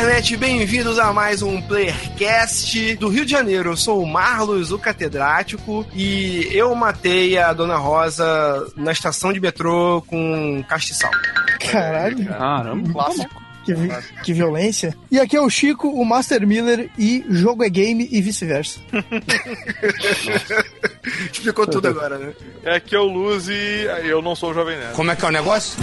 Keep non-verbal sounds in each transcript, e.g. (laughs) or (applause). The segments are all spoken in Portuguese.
Internet, bem-vindos a mais um Playercast do Rio de Janeiro. Eu sou o Marlos, o catedrático, e eu matei a Dona Rosa na estação de metrô com castiçal. Caralho, Caramba, clássico. que, vi- que violência. E aqui é o Chico, o Master Miller, e jogo é game e vice-versa. (laughs) Explicou tudo agora, né? É aqui é o Luz e eu não sou o Jovem Nerd. Como é que é o negócio?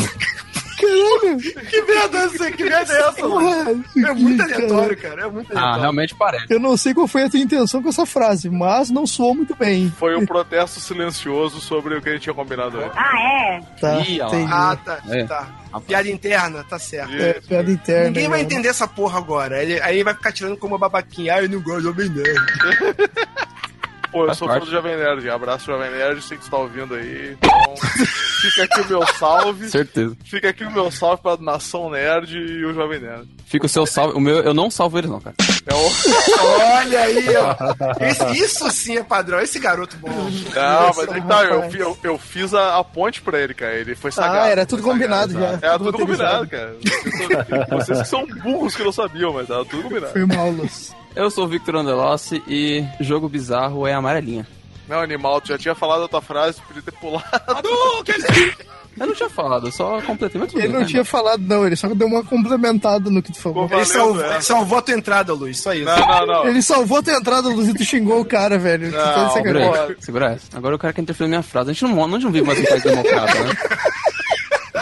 Caralho! Que merda é essa? Que merda é essa? mano? porra, É muito aleatório, cara. É muito Ah, aleatório. realmente parece. Eu não sei qual foi a tua intenção com essa frase, mas não soou muito bem. Foi um protesto silencioso sobre o que a gente tinha combinado antes. Tá, Ih, ó lá. entendi. Ah, tá, É. tá. Piada interna, tá certo. É, piada interna. Ninguém vai né? entender essa porra agora. Ele, aí ele vai ficar tirando como uma babaquinha. Ah, eu não gosto de Nerd. (laughs) Pô, eu Faz sou fã do Jovem Nerd. Abraço, Jovem Nerd, sei que você tá ouvindo aí. Então, (laughs) fica aqui o meu salve. Certeza. Fica aqui o meu salve pra Nação Nerd e o Jovem Nerd. Fica o seu salve. O meu, eu não salvo eles, não, cara. É o... Olha aí, ó. (laughs) Esse- isso sim é padrão. Esse garoto bom. Não, mas aí tá, eu, eu, eu fiz a, a ponte pra ele, cara. Ele foi sagado. Ah, era tudo combinado já. Era tudo roteirizado. combinado, cara. Vocês que são burros que não sabiam, mas era tudo combinado. Foi mal, Luz. Eu sou o Victor Andelossi e jogo bizarro é amarelinha. Meu animal, tu já tinha falado a tua frase, tu podia ter pulado. (laughs) Eu não tinha falado, eu só completei, Ele não né? tinha falado, não, ele só deu uma complementada no que tu falou. Pô, Ele Valeu, salvou, velho. salvou a tua entrada, Luiz. Só isso. Não, não, não. Ele salvou a tua entrada, Luz, e tu xingou o cara, velho. Tá Não. Segura aí, segura essa. Agora o cara quer interferir na minha frase. A gente não, a gente não vive mais um país democrata, né? (laughs)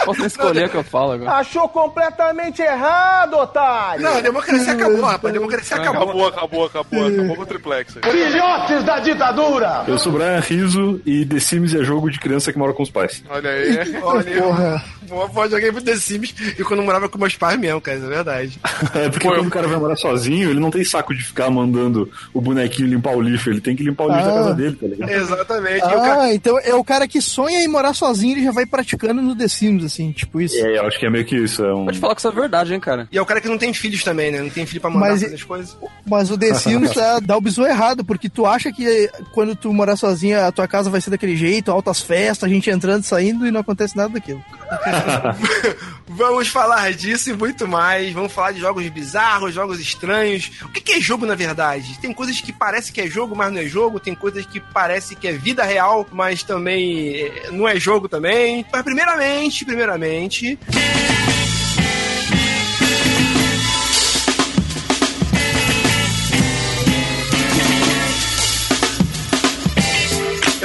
Posso escolher o que eu falo agora. Achou completamente errado, otário! Não, a democracia acabou, rapaz. A democracia acabou. Acabou, acabou, acabou, acabou com o triplex aí. Filhotes da ditadura! Eu sou Brian Riso e The Sims é jogo de criança que mora com os pais. Olha aí. (laughs) Olha, Porra. eu joguei pro The Sims e quando eu morava com meus pais mesmo, cara. Isso é verdade. (laughs) É porque quando o cara vai morar sozinho, ele não tem saco de ficar mandando o bonequinho limpar o lixo, ele tem que limpar o lixo da Ah. casa dele, tá ligado? Exatamente. O cara- Ah, então é o cara que sonha em morar sozinho, ele já vai praticando no The Sims, assim, tipo isso. É, eu acho que é meio que isso. É um... Pode falar que isso é verdade, hein, cara. E é o cara que não tem filhos também, né? Não tem filho pra mandar Mas- fazer as coisas. Mas o The (laughs) Sims dá, dá o bizu errado, porque tu acha que quando tu morar sozinho, a tua casa vai ser daquele jeito, altas festas, a gente entrando e saindo e não acontece nada daquilo. (laughs) Vamos falar disso e muito mais. Vamos falar de jogos bizarros, jogos estranhos. O que é jogo, na verdade? Tem coisas que parece que é jogo, mas não é jogo. Tem coisas que parece que é vida real, mas também eh, não é jogo também. Mas primeiramente, primeiramente...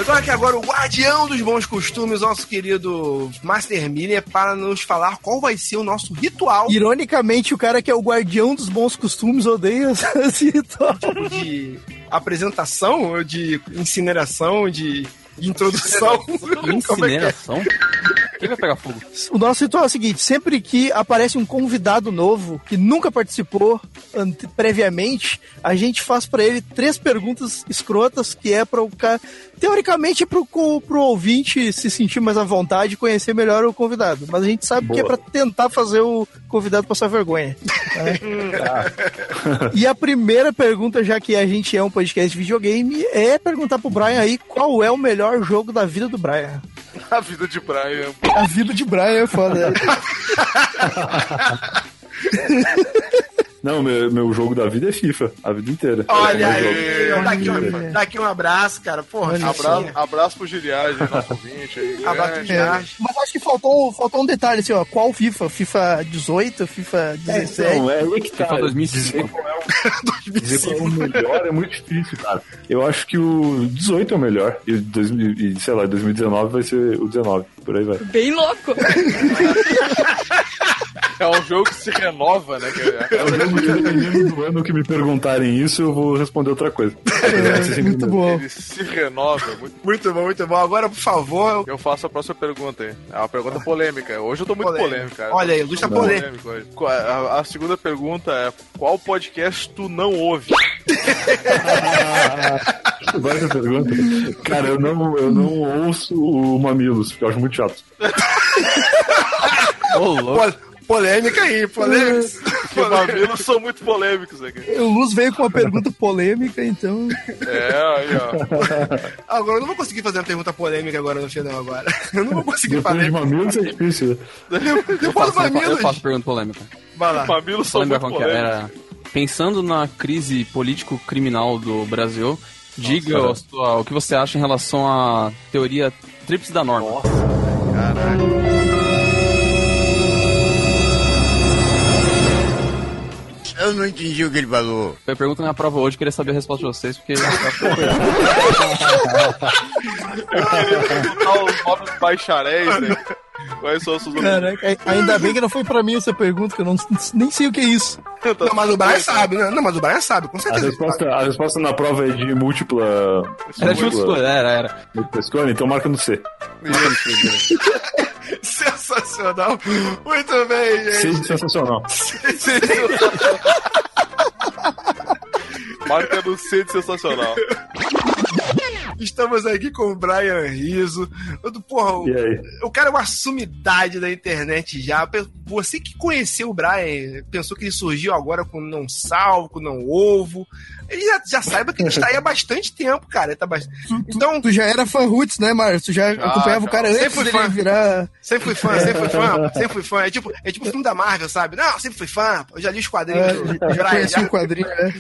Eu tô aqui agora o guardião dos bons costumes, nosso querido Master Miller, para nos falar qual vai ser o nosso ritual Ironicamente, o cara que é o guardião dos bons costumes odeia esse (laughs) ritual. de apresentação, de incineração, de, introdução. (laughs) Que? Incineração? Vai pegar fogo? O nosso ritual é o seguinte: sempre que aparece um convidado novo que nunca participou ante- previamente, a gente faz pra ele três perguntas escrotas que é para o cara. Teoricamente, é pro, pro ouvinte se sentir mais à vontade e conhecer melhor o convidado. Mas a gente sabe que é pra tentar fazer o convidado passar vergonha. né? (laughs) (laughs) e a primeira pergunta, já que a gente é um podcast de videogame, é perguntar pro Brian aí qual é o melhor jogo da vida do Brian. (laughs) A vida de Brian. A vida de Brian é foda. (laughs) Não, meu, meu jogo da vida é FIFA, a vida inteira. Olha É aí, dá aqui, um, dá aqui um abraço, cara. Porra, Abraço, abraço pro Giliage, nosso ouvinte aí. (laughs) Abraço pro. Giliage. Mas acho que faltou, faltou um detalhe assim, ó. Qual FIFA? FIFA 18, FIFA 17? Não, é aí que tá. FIFA 2005. Dizer qual é o- (laughs) é o melhor é muito difícil, cara. Eu acho que o 18 é o melhor. E, o 2000 e sei lá, 2019 vai ser o 19. Por aí vai. Bem louco. (laughs) É um jogo que se renova, né? é- É um jogo que, dependendo do ano que me perguntarem isso, eu vou responder outra coisa. (laughs) Ser sempre muito o bom. Ele se renova. Muito... Muito bom, muito bom. Agora, por favor. Eu faço a próxima pergunta aí. É uma pergunta polêmica. Hoje eu tô muito Polêmica. polêmico, cara. Olha aí, Luz tá Tô polêmico. hoje. A, a segunda pergunta é: qual podcast tu não ouve? (laughs) Agora essa pergunta. Cara, eu não, eu não ouço o Mamilos, porque eu acho muito chato. (laughs) Ô, louco. Po- Polêmica aí, polêmica. Porque (laughs) mamilos são muito polêmicos aqui. O Luz veio com uma pergunta polêmica, então. É, aí, ó. (laughs) Agora eu não vou conseguir fazer uma pergunta polêmica agora no final agora. Eu não vou conseguir Depois fazer. de mamilos é difícil. né? Depois Eu faço, eu mamilos. faço pergunta polêmica. Vai lá. Mamilos são muito polêmicos. era? Pensando na crise político-criminal do Brasil, diga cara. a sua- o que você acha em relação à teoria tríplice da norma. Eu não entendi o que ele falou. Eu pergunto na prova hoje, queria saber a resposta de vocês, porque Botar os nomes bacharéis, né? Quais são os seus? Caraca, ai- ainda bem que não foi pra mim essa pergunta, que eu não, nem sei o que é isso. Não, mas o Brian sabe, né? Não, mas o Brian sabe, com A certeza. resposta, a resposta na prova é de múltipla. era de múltipla escolha, era, era. múltipla escolha, então marca no C. (laughs) Sensacional. Muito bem, gente. de sensacional. Marca no C de sensacional. (laughs) Estamos aqui com o Brian Riso. Porra, o, o cara é uma sumidade da internet já. Você que conheceu o Brian, pensou que ele surgiu agora com não salvo, com não ovo. Ele já, já saiba que ele está aí há bastante tempo, cara. Tá bast... Então, Tu já era fã roots, né, Márcio? Tu já, acompanhava já. o cara Sempre antes fã. virar. sempre fui fã, sempre fui fã, sempre fui fã. É tipo, é tipo filme da Marvel, sabe? Não, sempre fui fã. Eu já li os quadrinhos É, do já Brian. conheci já. o quadrinho, né?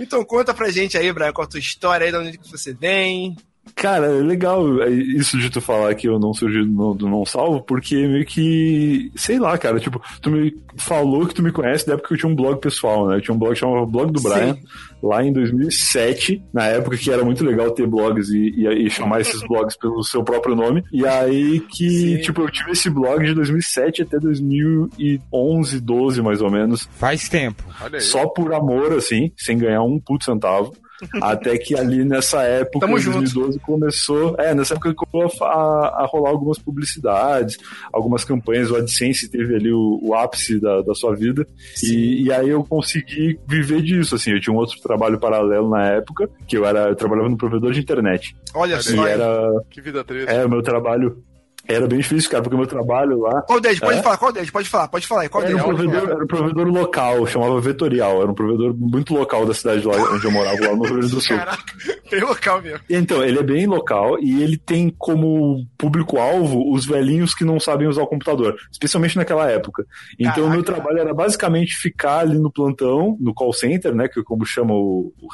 Então conta pra gente aí, Brian, qual a tua história aí, de onde que você vem. Cara, é legal é, isso de tu falar que eu não surgi do não salvo, porque meio que, sei lá, cara, tipo, tu me falou que tu me conhece da época que eu tinha um blog pessoal, né? Eu tinha um blog que chamava Blog do Brian, lá em 2007, na época que era muito legal ter blogs e, e, e chamar esses (laughs) blogs pelo seu próprio nome. E aí que, Sim. tipo, eu tive esse blog de 2007 até 2011, 12 mais ou menos, Faz tempo. Olha aí. só por amor, assim, sem ganhar um puto centavo. Até que ali nessa época, Tamo em junto. 2012, começou. É, nessa época começou a, a rolar algumas publicidades, algumas campanhas. O AdSense teve ali o, o ápice da, da sua vida. E, e aí eu consegui viver disso, assim. Eu tinha um outro trabalho paralelo na época, que eu era. Eu trabalhava no provedor de internet. Olha só. era. Que vida triste. É, o meu trabalho. Era bem difícil, cara, porque o meu trabalho lá. Qual deles? Pode É? falar, qual deles? Pode falar, pode falar. Qual Era um, provedor, era um provedor local, chamava Vetorial. Era um provedor muito local da cidade lá onde eu morava, lá no Rio Grande do Sul. Caraca, bem local mesmo. Então, ele é bem local e ele tem como público-alvo os velhinhos que não sabem usar o computador, especialmente naquela época. Então, o meu Caraca. trabalho era basicamente ficar ali no plantão, no call center, né, que é como chama o, o-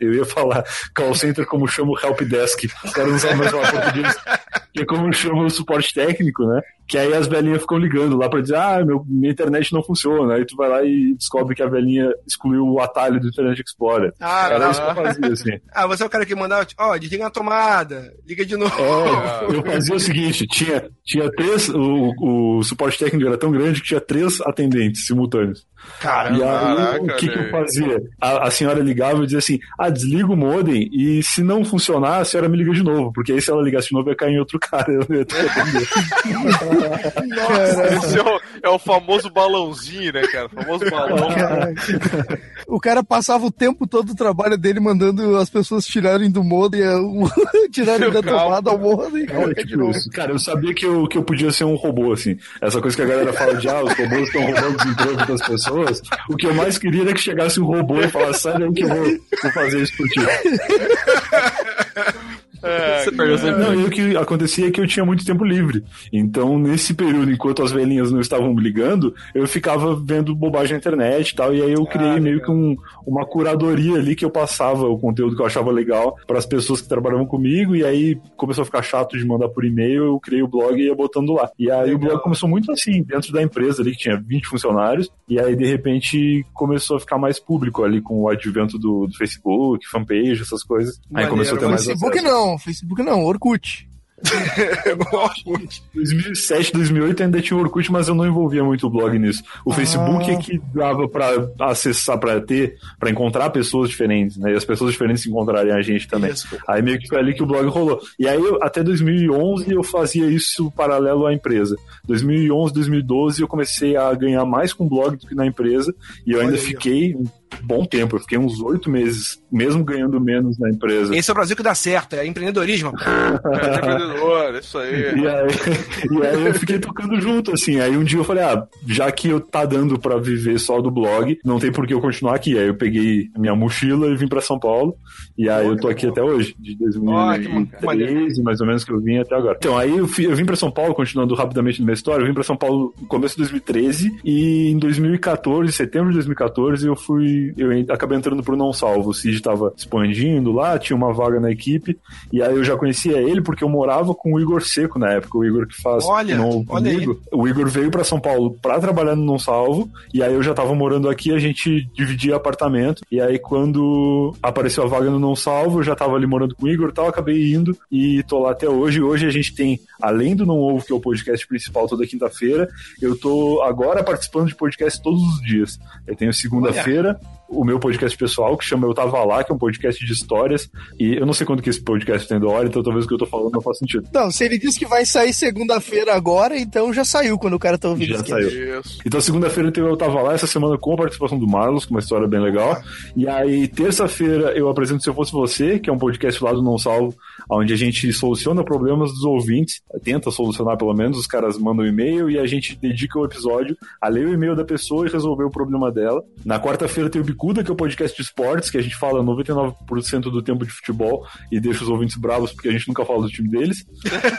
eu ia falar call center como chama o help desk, os caras não sabem mais falar português, que é como chama o suporte técnico, né? Que aí as velhinhas ficam ligando lá pra dizer, ah, meu, minha internet não funciona. Aí tu vai lá e descobre que a velhinha excluiu o atalho do Internet Explorer. Ah, Era não. isso que eu fazia, assim. (laughs) Ah, você é o cara que mandava, tipo, ó, desliga a tomada, liga de novo. É, (laughs) eu fazia o seguinte, tinha, tinha três, o, o suporte técnico era tão grande que tinha três atendentes simultâneos. Caramba. e aí, caraca, o que, que eu fazia? A, a senhora ligava e dizia assim, ah, desliga o modem e se não funcionar, a senhora me liga de novo, porque aí se ela ligasse de novo ia cair em outro (laughs) cara, eu ia ter que atender. Esse é o, é o famoso balãozinho, né, cara? O famoso balão. Caraca. O cara passava o tempo todo do trabalho dele mandando as pessoas tirarem do modem, o- (laughs) tirarem da tomada ao modem colocar de tipo. Cara, eu sabia que eu, que eu podia ser um robô, assim. Essa coisa que a galera fala de, ah, os robôs estão roubando os empregos das pessoas. O que eu mais queria era que chegasse um robô e falasse, sai daí que eu vou, vou fazer isso por ti. É, (laughs) Você perdeu sempre. Não, e o que acontecia é que eu tinha muito tempo livre. Então, nesse período, enquanto as velhinhas não estavam me ligando, eu ficava vendo bobagem na internet e tal. E aí eu criei meio que um, uma curadoria ali que eu passava o conteúdo que eu achava legal para as pessoas que trabalhavam comigo. E aí começou a ficar chato de mandar por e-mail, eu criei o blog e ia botando lá. E aí o blog começou muito assim, dentro da empresa ali, que tinha 20 funcionários. E aí, de repente, começou a ficar mais público ali com o advento do, do Facebook, fanpage, essas coisas. Aí Maneiro, começou a ter mais Facebook acesso. não, Facebook não, Orkut. (laughs) 2007, 2008 ainda tinha o Orkut, mas eu não envolvia muito o blog nisso. O Facebook é que dava pra acessar, pra ter, pra encontrar pessoas diferentes, né? E as pessoas diferentes encontrarem a gente também. Isso. Aí meio que foi ali que o blog rolou. E aí eu- até 2011 eu fazia isso paralelo à empresa. 2011, 2012 eu comecei a ganhar mais com o blog do que na empresa. E eu ainda Olha fiquei um bom tempo, eu fiquei uns oito meses, mesmo ganhando menos na empresa. Esse é o Brasil que dá certo, é empreendedorismo. (laughs) é. Isso aí. E aí, e aí eu fiquei tocando junto, assim. Aí um dia eu falei, ah, já que eu tá dando pra viver só do blog, não tem por que eu continuar aqui. Aí eu peguei minha mochila e vim pra São Paulo. E aí eu tô aqui até hoje, de Ó, que 2013, mais ou menos, que eu vim até agora. Então, aí eu, fi- eu vim pra São Paulo, continuando rapidamente na minha história, eu vim pra São Paulo no começo de 2013 e em 2014, setembro de 2014, eu fui, eu acabei entrando pro Não Salvo. O Cid tava expandindo lá, tinha uma vaga na equipe, e aí eu já conhecia ele porque eu morava com o Igor Seco na época, o Igor que faz Olha, Não olha aí. comigo. O Igor veio pra São Paulo pra trabalhar no Não Salvo, e aí eu já tava morando aqui, a gente dividia apartamento, e aí quando apareceu a vaga no Não Salvo, eu já tava ali morando com o Igor e tal, acabei indo e tô lá até hoje. Hoje a gente tem, além do Não Ovo, que é o podcast principal toda quinta-feira, eu tô agora participando de podcast todos os dias. Eu tenho segunda-feira, o meu podcast pessoal, que chama Eu Tava Lá, que é um podcast de histórias, e eu não sei quando que esse podcast tem do hora, então talvez o que eu tô falando não faça sentido. Não, se ele disse que vai sair segunda-feira agora, então já saiu quando o cara tá ouvindo Já isso aqui. saiu. Isso. Então, segunda-feira eu tava lá, essa semana com a participação do Marlos, com uma história bem legal. E aí, terça-feira, eu apresento Se Eu Fosse Você, que é um podcast lá do Não Salvo, onde a gente soluciona problemas dos ouvintes, tenta solucionar pelo menos, os caras mandam um e-mail e a gente dedica o episódio a ler o e-mail da pessoa e resolver o problema dela. Na quarta-feira tem o Bicuda, que é o podcast de esportes, que a gente fala 99% do tempo de futebol e deixa os ouvintes bravos porque a gente nunca fala do time deles.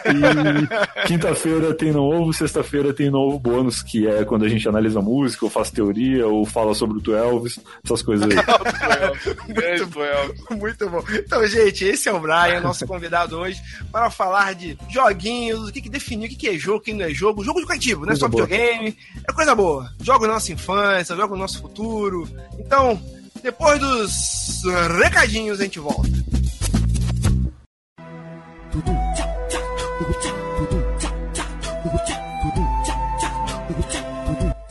E (laughs) quinta-feira tem novo, sexta-feira tem novo bônus, que é quando a gente analisa música, ou faz teoria, ou fala sobre o Elvis, essas coisas aí. (laughs) Pro Elvis. Muito bom. Então, gente, esse é o Brian, (laughs) nosso convidado hoje, para falar de joguinhos, o que, que definiu, o que, que é jogo, o que não é jogo. Jogo educativo, não é Coisa só boa. videogame, é coisa boa. Jogo da nossa infância, jogo do nosso futuro. Então, depois dos recadinhos, a gente volta.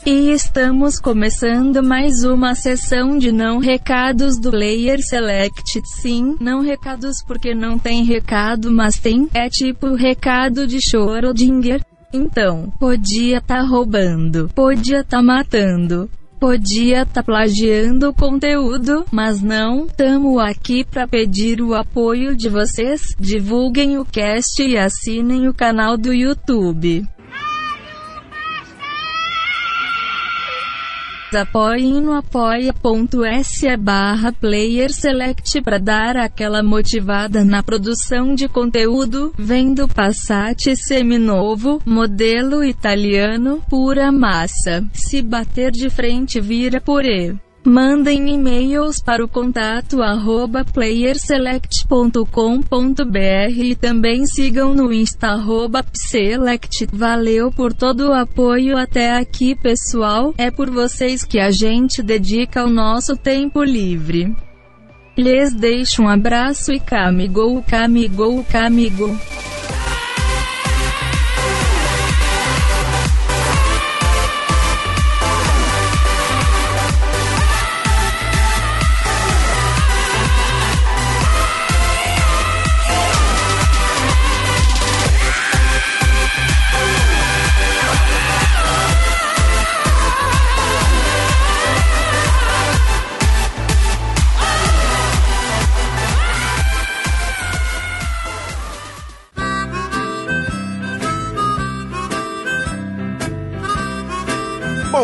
E estamos começando mais uma sessão de não recados do Player Select. Sim, não recados porque não tem recado, mas tem. É tipo recado de Schrödinger. Então, podia tá roubando, podia tá matando. Podia tá plagiando o conteúdo, mas não. Tamo aqui pra pedir o apoio de vocês. Divulguem o cast e assinem o canal do YouTube. Apoiem no apoia.se barra player select para dar aquela motivada na produção de conteúdo, vendo Passat seminovo, modelo italiano, pura massa. Se bater de frente vira purê. Mandem e-mails para o contato arroba playerselect.com.br e também sigam no insta arroba pselect. Valeu por todo o apoio até aqui pessoal, é por vocês que a gente dedica o nosso tempo livre. Lhes deixo um abraço e camigou, camigou, camigou.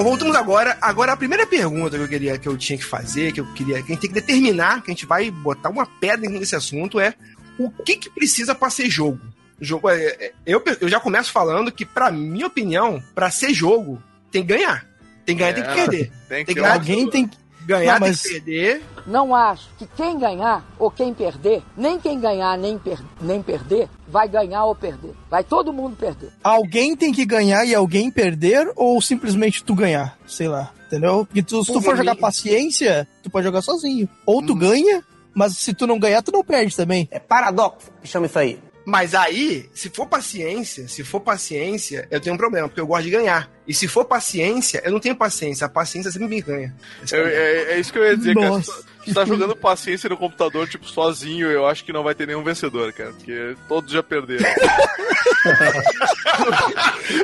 Voltamos agora. Agora a primeira pergunta que eu queria que eu tinha que fazer, que eu queria, que a gente tem que determinar, que a gente vai botar uma pedra nesse assunto é o que que precisa para ser jogo. Jogo é, é- eu, eu já começo falando que pra minha opinião, pra ser jogo, tem que ganhar. Tem que ganhar, tem que É, perder. Tem (laughs) Tem que uma- Alguém tem que. Ganhar Não, mas- tem que perder. Não acho que quem ganhar ou quem perder, nem quem ganhar nem, per- nem perder, vai ganhar ou perder. Vai todo mundo perder. Alguém tem que ganhar e alguém perder, ou simplesmente tu ganhar? Sei lá, entendeu? Porque tu- se tu for jogar paciência, tu pode jogar sozinho. Ou tu ganha, mas se tu não ganhar, tu não perde também. É paradoxo que chama isso aí. Mas aí, se for paciência, se for paciência, eu tenho um problema, porque eu gosto de ganhar. E se for paciência, eu não tenho paciência. A paciência sempre me ganha. É, é- é isso que eu ia dizer, cara. Nossa. Tu- se tá jogando paciência no computador, tipo, sozinho, eu acho que não vai ter nenhum vencedor, cara. Porque todos já perderam. (laughs)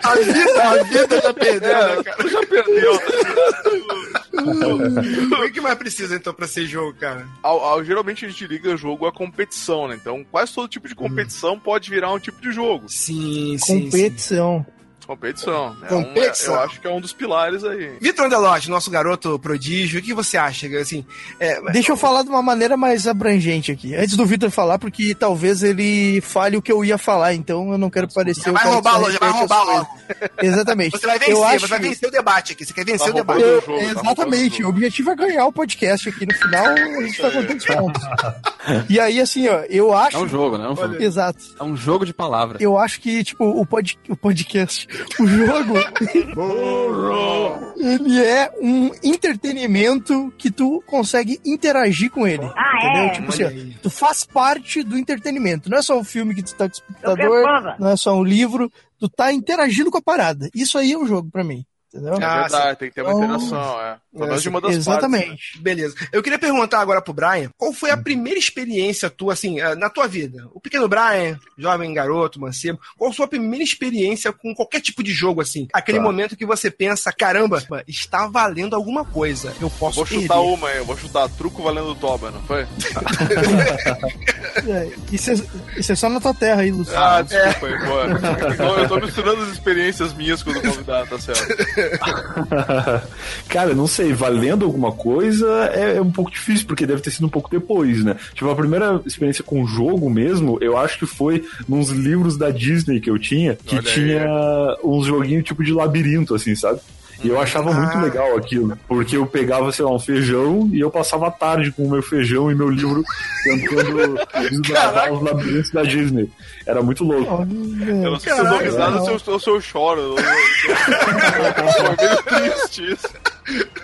A vida, a vida já perdeu, né, cara? Tu já perdeu, tá? O que que mais precisa, então, pra ser jogo, cara? Ao- ao- geralmente a gente liga jogo à competição, né? Então quase todo tipo de competição pode virar um tipo de jogo. Sim, sim. Competição. Competição. É um- Competição. eu acho que é um dos pilares aí. Vitor Andelotti, nosso garoto prodígio, o que você acha? Assim, é, Deixa eu falar de uma maneira mais abrangente aqui. Antes do Vitor falar, porque talvez ele fale o que eu ia falar, então eu não quero parecer. Já o vai roubar, já vai roubar coisas. Exatamente. Você vai vencer, eu acho você vai vencer o debate aqui. Você quer vencer Tá o debate. Eu- o jogo, tá exatamente, o o objetivo é ganhar o podcast aqui no final, a gente vai contando os pontos. (laughs) E aí, assim, ó, eu acho. É um jogo, né? É um jogo. Exato. É um jogo de palavras. Eu acho que, tipo, o, pod, o podcast, o jogo, ele é um entretenimento que tu consegue interagir com ele. entendeu? Tipo assim, ó, Olha aí. tu faz parte do entretenimento. Não é só um filme que tu tá com o espectador, não é só um livro, tu tá interagindo com a parada. Isso aí é um jogo pra mim. Entendeu? É Ah, verdade, tem que ter uma Então, interação, é. Pelo menos de uma das Exatamente. partes. né? Beleza. Eu queria perguntar agora pro Brian, qual foi a primeira experiência tua, assim, eh, na tua vida? O pequeno Brian, jovem garoto, mancebo, qual a sua primeira experiência com qualquer tipo de jogo, assim? Aquele Tá. momento que você pensa, caramba, está valendo alguma coisa. Eu Eu posso vou chutar perder. uma aí, eu vou chutar truco valendo toba, não foi? (laughs) É, isso, é, isso é só na tua terra aí, Luciano. Ah, desculpa aí, boa. Eu tô misturando as experiências minhas com o do convidado, tá certo. (laughs) Cara, não sei, valendo alguma coisa é, é um pouco difícil, porque deve ter sido um pouco depois, né? Tipo, a primeira experiência com jogo mesmo, eu acho que foi nos livros da Disney que eu tinha, que Olha aí. tinha uns joguinhos tipo de labirinto, assim, sabe? E eu achava muito Ah. legal aquilo, porque eu pegava, sei lá, um feijão e eu passava a tarde com o meu feijão e meu livro tentando desbravar os labirintos da Disney. Era muito louco. Eu não sei se eu dou risada ou se eu- se eu choro. Eu- eu- eu- É meio triste isso.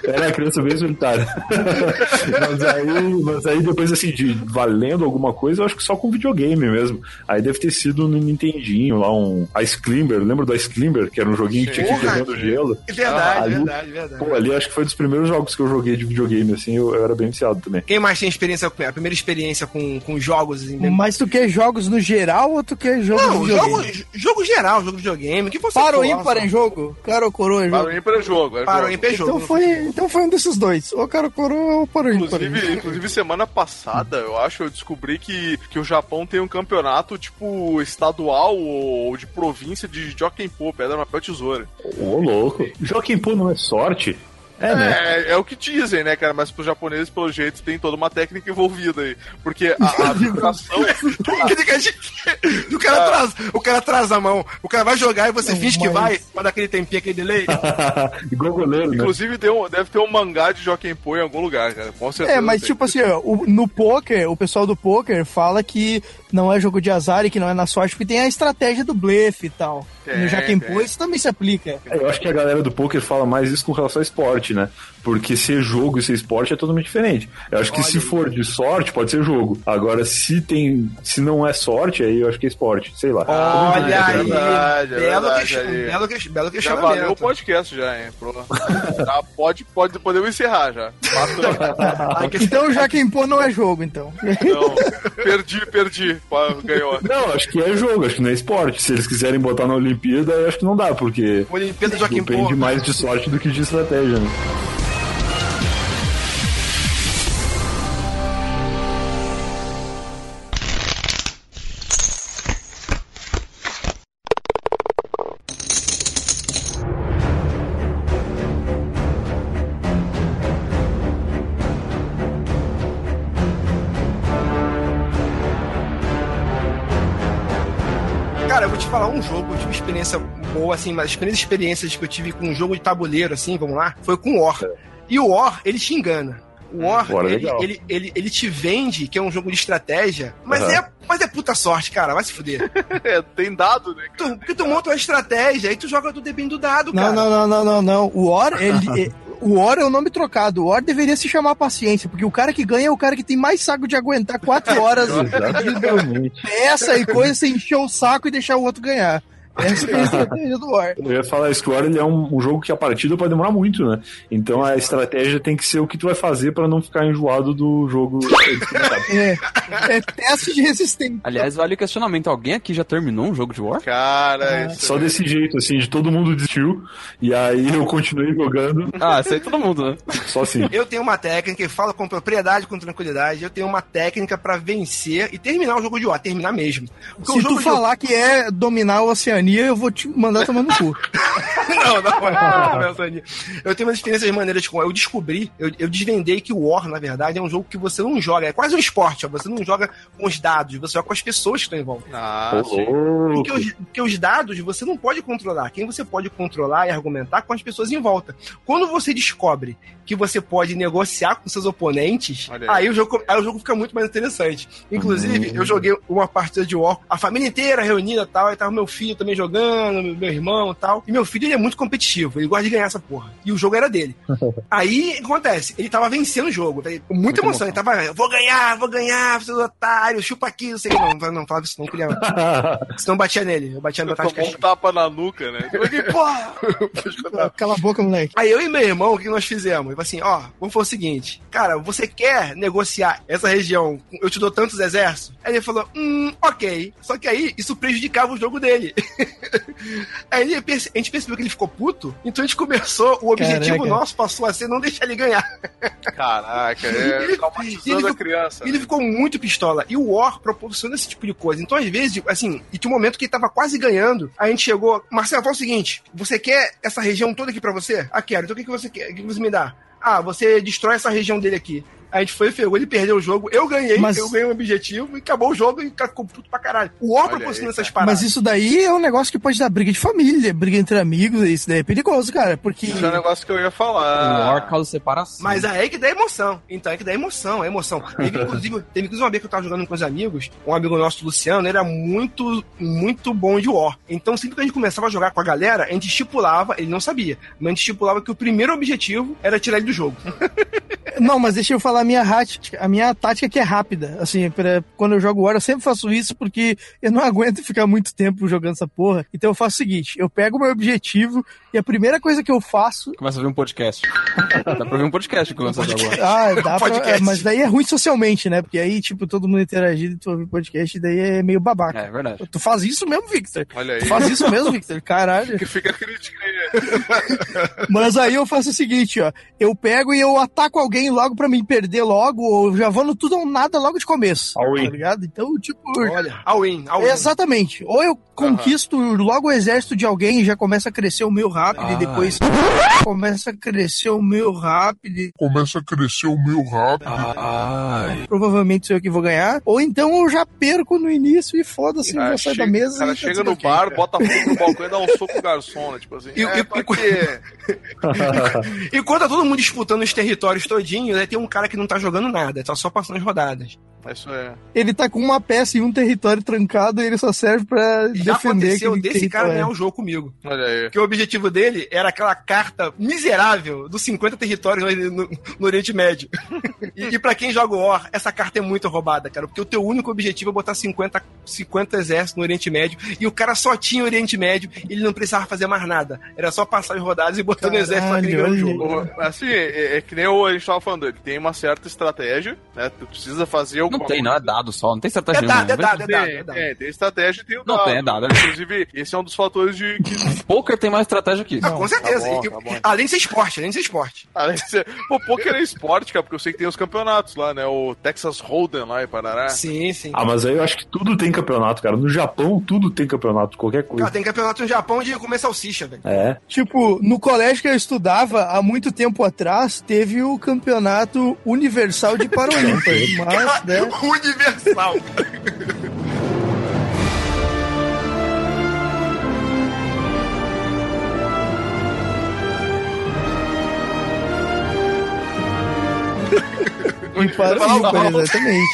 Era a criança bem solitária. mas, aí, mas aí depois, assim, de valendo alguma coisa, eu acho que só com videogame mesmo. Aí deve ter sido no Nintendinho, lá um Ice Climber. Lembra do Ice Climber? Que era um joguinho que tinha que ir quebrando gelo. É Verdade, ali- verdade, verdade. Pô, ali acho que foi dos primeiros jogos que eu joguei de videogame, assim, eu, eu era bem viciado também. Quem mais tem experiência com a primeira experiência com, com jogos? Assim, Mas tu quer jogos no geral ou tu quer jogos Não, no jogo, jogo geral, jogo de videogame. O que você Para ou for, ímpar é jogo? Cara ou coroa é Para jogo? o ímpar é jogo. É Para o jogo. ímpar é jogo. Então foi, então foi um desses dois. Ou cara coroa ou para o ímpar. Inclusive, inclusive, semana passada, eu acho, eu descobri que, que o Japão tem um campeonato, tipo, estadual ou de província de Jockey Pô, pedra, papel, tesoura. Ô, louco. Joaquim Pô não é sorte? É, né? É, é o que dizem, né, cara? Mas pros japoneses, pelo jeito, tem toda uma técnica envolvida aí. Porque a, a (laughs) vibração. o, cara atrasa, o cara atrasa a mão. O cara vai jogar e você Não, finge que mas- vai pra dar aquele tempinho, aquele delay. (laughs) Igual goleiro, né? Inclusive, tem um- deve ter um mangá de Joaquim Pô em algum lugar, cara. Com certeza. É, mas tipo assim, ó, o- no poker, o pessoal do poker fala que não é jogo de azar e que não é na sorte, porque tem a estratégia do blefe e tal. Tem, no tem. Pô isso também se aplica. É, Eu acho que a galera do poker fala mais isso com relação ao esporte, né? Porque ser jogo e ser esporte é totalmente diferente. Eu acho que se for de sorte, pode ser jogo. Agora, se tem. Se não é sorte, aí eu acho que é esporte. Sei lá. Olha é aí. verdade, é belo, verdade aí. belo, que- belo Já questionamento. valeu o podcast já, hein? Pronto. (laughs) Já pode, pode, podemos encerrar já. Então o Jaquem Pô não é jogo, então. Não, perdi, perdi. Ganhou. Não, acho que é jogo, acho que não é esporte. Se eles quiserem botar na Olimpíada, eu acho que não dá, porque Olimpíada de Joaquim depende Pô. mais de sorte do que de estratégia, né? Boa, assim, mas as primeiras experiências que eu tive com um jogo de tabuleiro, assim, vamos lá, foi com o War. E o War, ele te engana. O War, War é ele, ele, ele, ele te vende que é um jogo de estratégia, mas, Aham. é, mas é puta sorte, cara, vai se fuder. (laughs) É, tem dado, né? tu, porque tu monta uma estratégia, aí tu joga tudo depende do dado, Não, cara. não, não, não, não, não. O Or, ele. (laughs) é- O Or é o nome trocado. O Or deveria se chamar paciência, porque o cara que ganha é o cara que tem mais saco de aguentar quatro (laughs) horas Exatamente. peça e coisa, sem encher o saco e deixar o outro ganhar. Essa (laughs) é a estratégia do War. Eu ia falar isso, que o War ele é um, um jogo que a partida pode demorar muito, né? Então a estratégia tem que ser o que tu vai fazer pra não ficar enjoado do jogo. (laughs) É, é teste de resistência. Aliás, vale o questionamento. Alguém aqui já terminou um jogo de War? Cara, isso Só desse jeito, assim, de todo mundo desistiu. E aí eu continuei jogando. Ah, isso aí todo mundo, né? Só assim. Eu tenho uma técnica, e falo com propriedade, com tranquilidade, eu tenho uma técnica pra vencer e terminar o jogo de War, terminar mesmo. Porque Se o tu jogo falar que é dominar a Eu vou te mandar tomar no cu. (laughs) não, não, Sani. Eu tenho umas experiências maneiras com. Eu descobri, eu, eu desvendei que o War, na verdade, é um jogo que você não joga. É quase um esporte, ó. Você não joga com os dados, você joga com as pessoas que estão em volta. Ah, sim. Porque os, porque os dados você não pode controlar. Quem você pode controlar e argumentar com as pessoas em volta. Quando você descobre que você pode negociar com seus oponentes, aí. aí o, jogo, aí o jogo fica muito mais interessante. Inclusive, eu joguei uma partida de War, a família inteira reunida e tal, e tava meu filho também jogando, meu irmão e tal. E meu filho, ele é muito competitivo, ele gosta de ganhar essa porra. E o jogo era dele. (laughs) Aí, o que acontece? Ele tava vencendo o jogo, tá? com muita emoção. Ele tava, eu vou ganhar, vou ganhar, seus otários, chupa aqui, não sei o que. Não, não falava isso não, queria. (laughs) Senão eu batia nele, eu batia no batata de Tomou um tapa na nuca, né? Eu falei, porra! (laughs) Cala a boca, moleque. Aí eu e meu irmão, o que nós fizemos? Ele falou assim, ó, vamos fazer o seguinte, cara, você quer negociar essa região, eu te dou tantos exércitos? Aí ele falou, hum, ok. Só que aí, isso prejudicava o jogo dele. (laughs) aí a gente percebeu que ele ficou puto, então a gente começou, o objetivo Caraca. nosso passou a ser não deixar ele ganhar. Caraca, (laughs) é Ele- traumatizando ele a criança. Ele ficou muito pistola. E o War proporciona esse tipo de coisa. Então, às vezes, assim, e tinha um momento que ele tava quase ganhando. A gente chegou. Marcelo, fala o seguinte: você quer essa região toda aqui pra você? Ah, quero. Então o que, que você quer? O que que você me dá? Ah, você destrói essa região dele aqui. A gente foi, pegou, ele perdeu o jogo, eu ganhei, Mas- eu ganhei um objetivo e acabou o jogo e o cara ficou puto pra caralho. O War Olha proporciona aí, essas cara. paradas. Mas isso daí é um negócio que pode dar briga de família, briga entre amigos, isso daí é perigoso, cara, porque... Isso é um negócio que eu ia O falar. War causa separação. Mas aí é que dá emoção. Então é que dá emoção, é emoção. Teve inclusive, teve inclusive uma vez que eu tava jogando com os amigos, um amigo nosso, Luciano, ele era muito, muito bom de War. Então sempre que a gente começava a jogar com a galera, a gente estipulava, ele não sabia, mas a gente estipulava que o primeiro objetivo era tirar ele do jogo. Não, mas deixa eu falar a minha tática, a minha tática que é rápida, assim, pra, quando eu jogo War eu sempre faço isso porque eu não (laughs) aguento ficar muito tempo jogando essa porra, então eu faço o seguinte, eu pego o meu objetivo e a primeira coisa que eu faço Começa a ver um podcast. (laughs) Dá pra ver um podcast que lança agora. Ah, dá pra, (laughs) Podcast. é, mas daí é ruim socialmente, né? Porque aí, tipo, todo mundo interagindo e tu ouve podcast, daí é meio babaca. É verdade. Tu faz isso mesmo, Victor? Olha aí. Tu faz isso mesmo, Victor? Caralho. Que fica crítica aí. Mas aí eu faço o seguinte, ó. Eu pego e eu ataco alguém logo pra me perder logo, ou já vou no tudo ou nada logo de começo. All in. Tá ligado? Então, tipo. Olha, all in, all in. Exatamente. Ou eu conquisto logo o exército de alguém e já começa a crescer o meu rápido, e Ai. depois começa a crescer o meu rápido, e Começa a crescer o meu rápido. Ai. provavelmente sou eu que vou ganhar. Ou então eu já perco no início e foda-se, Cara, vou sair chega, da mesa. cara e chega no bar, bota fogo no (laughs) balcão e dá um soco no garçom, né? Tipo assim. E- é, e- e-? (laughs) E quando tá todo mundo disputando os territórios todinhos, aí tem um cara que não tá jogando nada, tá só passando as rodadas. Isso é. Ele tá com uma peça em um território trancado e ele só serve pra Já defender aconteceu aquele desse cara território. ganhar o jogo comigo. Olha aí. Porque o objetivo dele era aquela carta miserável dos 50 territórios no, no- no Oriente Médio. (laughs) e, e pra quem joga o War, essa carta é muito roubada, cara. Porque o teu único objetivo é botar 50, 50 exércitos no Oriente Médio. E o cara só tinha o Oriente Médio e ele não precisava fazer mais nada. Era só passar as rodadas e botar no exército pra que ganhou o Caralho, jogo. Assim, é, é que nem o, a gente tava falando, ele tem uma certa estratégia, né? Tu precisa fazer Não alguma tem, não. É dado só. Não tem estratégia É dado, nenhuma. é dado, é Tem, dado, é dado. tem, tem estratégia e tem o Não dado. tem, é dado. Inclusive, esse é um dos fatores de que. (laughs) Poker tem mais estratégia que isso. Ah, com certeza. tá bom, tá bom. além de ser esporte, além de ser esporte. Além de ser- Pô, poker é esporte, cara, porque eu sei que tem os campeonatos lá, né? O Texas Hold'em lá em Parará. Sim, sim. Ah, mas aí eu acho que tudo tem campeonato, cara. No Japão, tudo tem campeonato, qualquer Cara, coisa. tem campeonato no Japão de comer salsicha, velho. É. Tipo, no colégio que eu estudava, há muito tempo atrás, teve o campeonato universal de (laughs) Paroímpa. mas, né? (laughs) Universal. Em exatamente.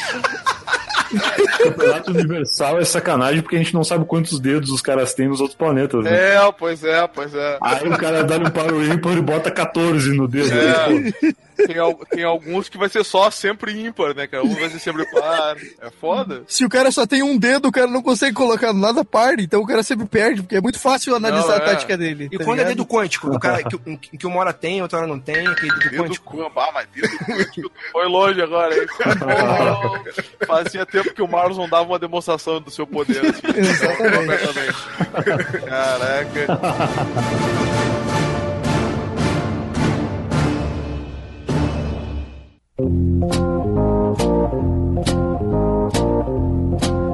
Campeonato universal é sacanagem porque a gente não sabe quantos dedos os caras têm nos outros planetas, né? É, pois é, pois é. Aí o cara dá um paro ímpar e bota 14 no dedo. É. tem, al- tem alguns que vai ser só sempre ímpar, né, cara? Um vai ser sempre par. É foda. Se o cara só tem um dedo, o cara não consegue colocar nada par, então o cara sempre perde, porque é muito fácil analisar Não, a é. tática dele. E tá quando é ligado? dedo quântico, o cara que, em que uma hora tem, outra hora não tem, aquele dedo Dedo quântico. quântico. Ah, mas dedo quântico foi longe agora, hein? (laughs) Fazia tempo que o Marlos não dava uma demonstração do seu poder, assim. Exatamente. Completamente. Caraca.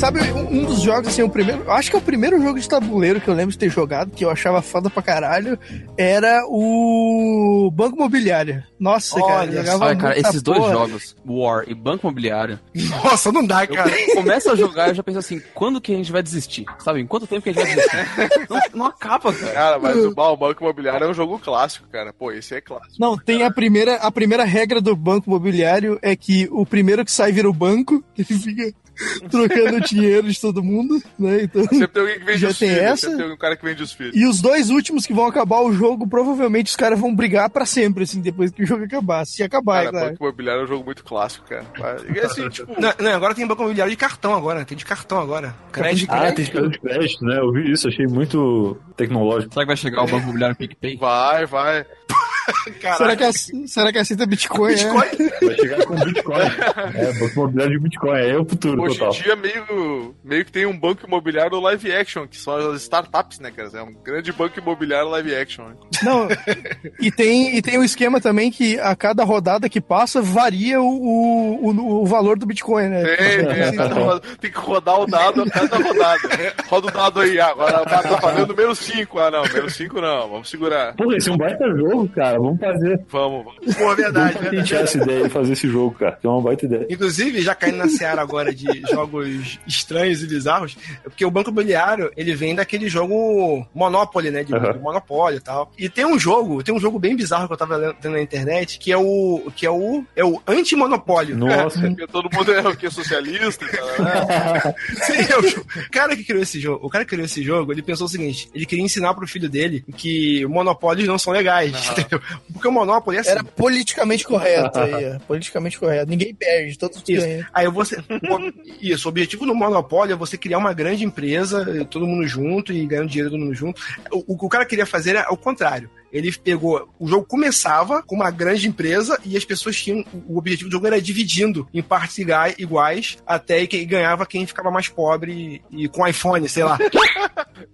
Sabe, um um dos jogos, assim, o primeiro. Acho que é o primeiro jogo de tabuleiro que eu lembro de ter jogado, que eu achava foda pra caralho, era o Banco Imobiliário. Nossa, cara, Olha jogava Olha, cara, esses dois porra. jogos, War e Banco Imobiliário, Nossa, não dá, eu cara. começo a jogar e eu já penso assim, quando que a gente vai desistir? Sabe, em quanto tempo que a gente vai desistir? não, não acaba, cara. Cara, mas o, Banco Imobiliário é um jogo clássico, cara. Pô, esse é clássico. Não, tem a primeira, a primeira regra do banco imobiliário é que o primeiro que sai vira o banco, que ele fica (laughs) trocando dinheiro de todo mundo, né? Então, Sempre tem alguém que vende Já os tem filhos. essa? Sempre tem um cara que vende os filhos. e os dois últimos que vão acabar o jogo, provavelmente os caras vão brigar pra sempre, assim, depois que o jogo acabar. Se acabar, é Cara, claro. Banco Imobiliário é um jogo muito clássico, cara. E assim, tipo... Não, não, agora tem banco imobiliário de cartão agora. Tem de cartão agora. Crédito. Ah, tem cartão de crédito, né? Eu vi isso, achei muito tecnológico. Será que vai chegar o Banco Imobiliário PicPay? Vai, vai. (laughs) Será que, ace- será que aceita Bitcoin? né? Vai chegar com Bitcoin. É, banco imobiliário de Bitcoin, aí é o futuro Hoje total. em dia, meio, meio que tem um banco imobiliário live action, que são as startups, né, cara? É um grande banco imobiliário live action. Né? Não, e tem, e tem um esquema também que a cada rodada que passa varia o, o, o, o valor do Bitcoin, né? Tem, tem, tem que rodar o dado a cada rodada. Roda o dado aí, ah, agora o cara tá fazendo menos 5. Ah, não, menos 5 não, vamos segurar. Porra, esse é um baita jogo, cara. Vamos fazer. Vamos, vamos. Pô, verdade, Vamos verdade. patentear essa ideia e fazer esse jogo, cara. Que é uma baita ideia. Inclusive, já caindo na seara agora de (laughs) jogos estranhos e bizarros, é porque o Banco Imobiliário, ele vem daquele jogo Monopoly, né? De, de Monopólio e tal. E tem um jogo, tem um jogo bem bizarro que eu tava lendo na internet, que é o que é o é o anti-monopólio. Nossa. Porque (laughs) todo mundo é o que? Socialista, cara, né? (laughs) Sim, é o cara que criou esse jogo, o cara que criou esse jogo, ele pensou o seguinte: ele queria ensinar pro filho dele que monopólios não são legais, (laughs) Porque o Monopoly é assim. Era politicamente correto aí, politicamente correto. Ninguém perde, todos Isso. ganham. Aí você. Isso, o objetivo do monopólio é você criar uma grande empresa, todo mundo junto e ganhando dinheiro todo mundo junto. O, o que o cara queria fazer era o contrário. Ele pegou. O jogo começava com uma grande empresa e as pessoas tinham. O objetivo do jogo era dividindo em partes iguais até que ganhava quem ficava mais pobre e, e com iPhone, sei lá. (laughs)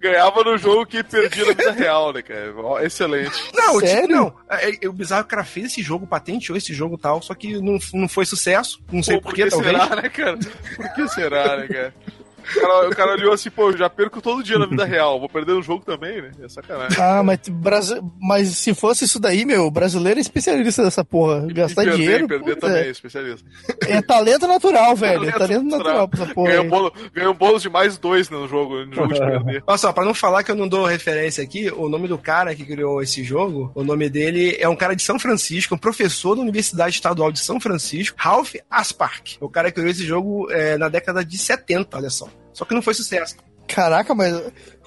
Ganhava no jogo que perdia na vida real, né, cara? Excelente. Não, Sério? não. É, é, o bizarro é que o cara fez esse jogo, patenteou esse jogo e tal, só que não, não foi sucesso. Não sei por porquê, que talvez. será, né, cara? Por que será, né, cara? (laughs) O cara, o cara olhou assim, pô, eu já perco todo dia na vida (laughs) real, vou perder no jogo também, né? É sacanagem. Ah, mas, Brasi- mas se fosse isso daí, meu, o brasileiro é especialista dessa porra. Gastar e perder, dinheiro. perder puta, também, especialista. É talento natural, (laughs) velho. É talento natural. natural pra essa porra. Ganhou aí. bolo, ganhou bônus de mais dois no jogo, no jogo de (laughs) perder. Olha só, pra não falar que eu não dou referência aqui, o nome do cara que criou esse jogo, o nome dele é um cara de São Francisco, um professor da Universidade Estadual de São Francisco, Ralph Aspark. O cara que criou esse jogo é, na década de 70, olha só. Só que não foi sucesso. Caraca, mas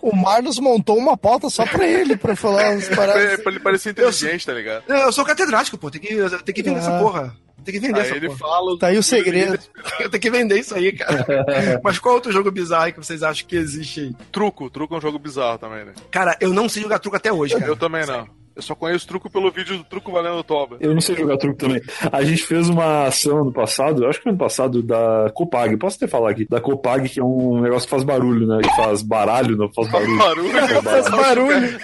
o Marlos montou uma pauta só pra ele, pra falar as (laughs) paradas. pra ele parecer inteligente, tá ligado? Eu, eu sou catedrático, pô, tem que, tem que vender Ah. essa porra. Tem que vender Aí essa ele porra. fala. Tá aí o segredo. (laughs) Eu tenho que vender isso aí, cara. (laughs) Mas qual outro jogo bizarro aí que vocês acham que existe aí? Truco, truco é um jogo bizarro também, né? Cara, eu não sei jogar truco até hoje, cara. Eu também não. Eu só conheço truco pelo vídeo do truco valendo toba. Eu não sei jogar truco também. A gente fez uma ação ano passado, acho que foi ano passado, da Copag. Posso até falar aqui? Da Copag, que é um negócio que faz barulho, né? Que faz baralho, não faz barulho. Barulho, Faz barulho.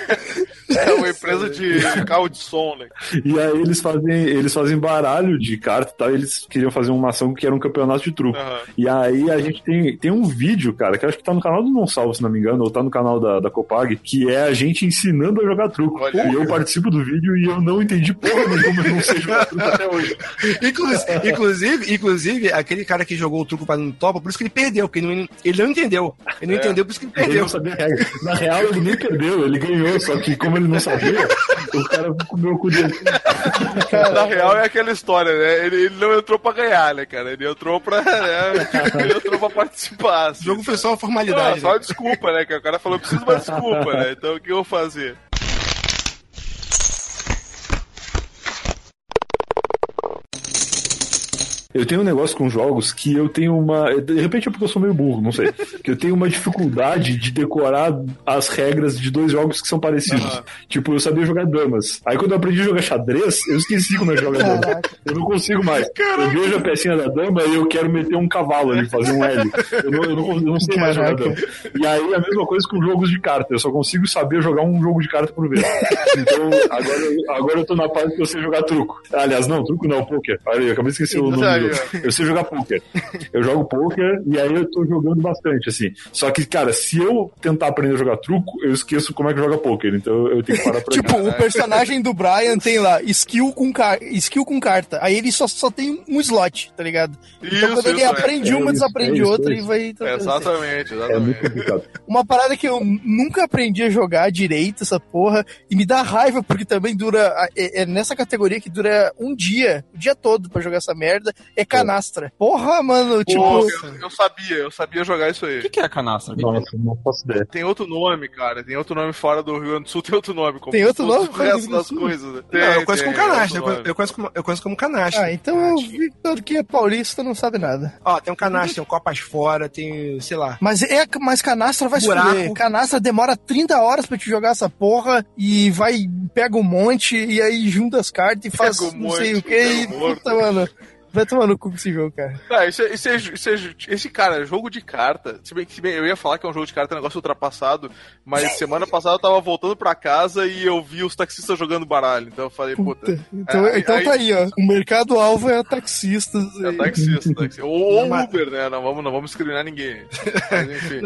(laughs) É (laughs) uma empresa de carro de som, né? E aí eles fazem, eles fazem baralho de carta e tal, e eles queriam fazer uma ação que era um campeonato de truco. Aham. E aí a gente tem, tem um vídeo, cara, que eu acho que tá no canal do Não Salvo, se não me engano, ou tá no canal da, da Copag, que é a gente ensinando a jogar truco. Olha aí. e eu participo do vídeo e eu não entendi porra nenhuma, eu não sei jogar truco (laughs) até hoje. Inclusive, inclusive, inclusive, aquele cara que jogou o truco para não topa, por isso que ele perdeu, porque ele não, ele não entendeu. Ele não É. entendeu, por isso que ele Ele perdeu. não sabia regra. Na real, ele nem perdeu, ele ganhou, só que como ele não sabia, o cara comeu o cu dele. Na real é aquela história, né? Ele, ele não entrou pra ganhar, né, cara? Ele entrou pra. Né? Ele entrou pra participar. O assim. jogo foi só uma Não, formalidade. só né? uma desculpa, né? Que o cara falou, preciso de uma desculpa, né? Então o que eu vou fazer? Eu tenho um negócio com jogos que eu tenho uma. De repente é porque eu sou meio burro, não sei. Que eu tenho uma dificuldade de decorar as regras de dois jogos que são parecidos. Tipo, eu sabia jogar damas. Aí quando eu aprendi a jogar xadrez, eu esqueci como é que joga dama. Eu não consigo mais. Eu vejo a pecinha da dama e eu quero meter um cavalo ali, fazer um L. Eu não, eu não, eu não sei mais jogar dama. E aí a mesma coisa com jogos de carta. Eu só consigo saber jogar um jogo de carta por vez. Então, agora, eu- agora eu tô na parte que eu sei jogar truco. Aliás, não, truco não, poker. Olha aí, eu acabei de esquecer o nome jogo. Eu sei jogar poker. Eu jogo poker e aí eu tô jogando bastante, assim. Só que, cara, se eu tentar aprender a jogar truco, eu esqueço como é que joga poker. Então eu tenho que parar pra (laughs) Tipo, o personagem do Brian tem lá skill com, car skill com carta. Aí ele só, só tem um slot, tá ligado? então Isso, quando ele isso, é. aprende É uma, isso, desaprende é isso, outra é e vai. Exatamente, É muito exatamente. complicado. Uma parada que eu nunca aprendi a jogar direito, essa porra, e me dá raiva, porque também dura. É, é nessa categoria que dura um dia, o dia todo pra jogar essa merda, é canastra. Porra, mano, tipo. Pô, eu, eu sabia, eu sabia jogar isso aí. O que, que é canastra? Nossa, não faço ideia. Tem outro nome, cara. Tem outro nome fora do Rio Grande do Sul, tem outro nome. Como Tem outro nome O resto das coisas. né? Não, eu conheço tem, como canastra. Eu eu conheço como, eu conheço como canastra. Ah, então eu vi todo que é paulista não sabe nada. Ó, tem um canastra, tem um copas fora, tem, sei lá. Mas é, mas canastra vai fuder. Canastra demora 30 horas pra te jogar essa porra e vai, pega um monte e aí junta as cartas e faz um não sei monte, o que pega monte. puta, mano. Vai tomar no cu com esse jogo, cara. Ah, é- é- isso é- esse cara, jogo de carta. Se bem, que- se bem eu ia falar que é um jogo de carta, é um negócio ultrapassado, mas semana passada eu tava voltando pra casa e eu vi os taxistas jogando baralho. Então eu falei, puta. Puta. Então, Aí- então aí- tá aí, ó. O mercado-alvo é taxistas. É taxista, taxista. Ou, ou Mas- Uber, né? Não vamos, não vamos discriminar ninguém. Mas enfim.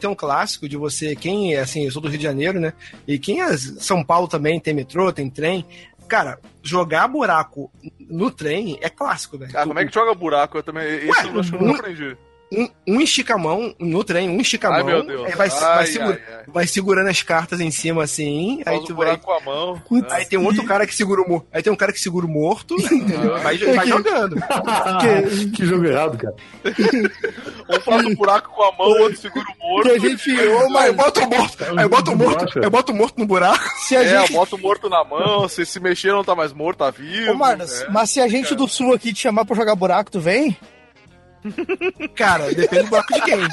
Tem um clássico de você, quem é assim, eu sou do Rio de Janeiro, né? E quem é São Paulo também, tem metrô, tem trem. Cara, jogar buraco no trem é clássico, velho. Ah, como é que joga buraco? Eu também. Ué, eu acho que eu não aprendi. Um, um estica a mão no trem, um estica a Ai, mão, meu Deus. aí vai, Ai, vai, ai, segura- ai. vai segurando as cartas em cima assim, aí Faz tu o vai. buraco com a mão. Putz. né? Aí tem um outro cara que segura o morto. Aí tem um cara que segura o morto, entendeu? Vai, É vai que- jogando. (laughs) que, que jogo errado, cara. Um faz o buraco com a mão, o outro segura o morto. Que a gente. Ô, Aí mas bota o morto, aí bota o morto, aí bota o morto no buraco. (laughs) se a É, gente. bota o morto na mão, se se mexer não tá mais morto, tá vivo. Ô, Marlos, né? mas se a gente do sul aqui te chamar pra jogar buraco, tu vem? Cara, depende do buraco de quem. (laughs)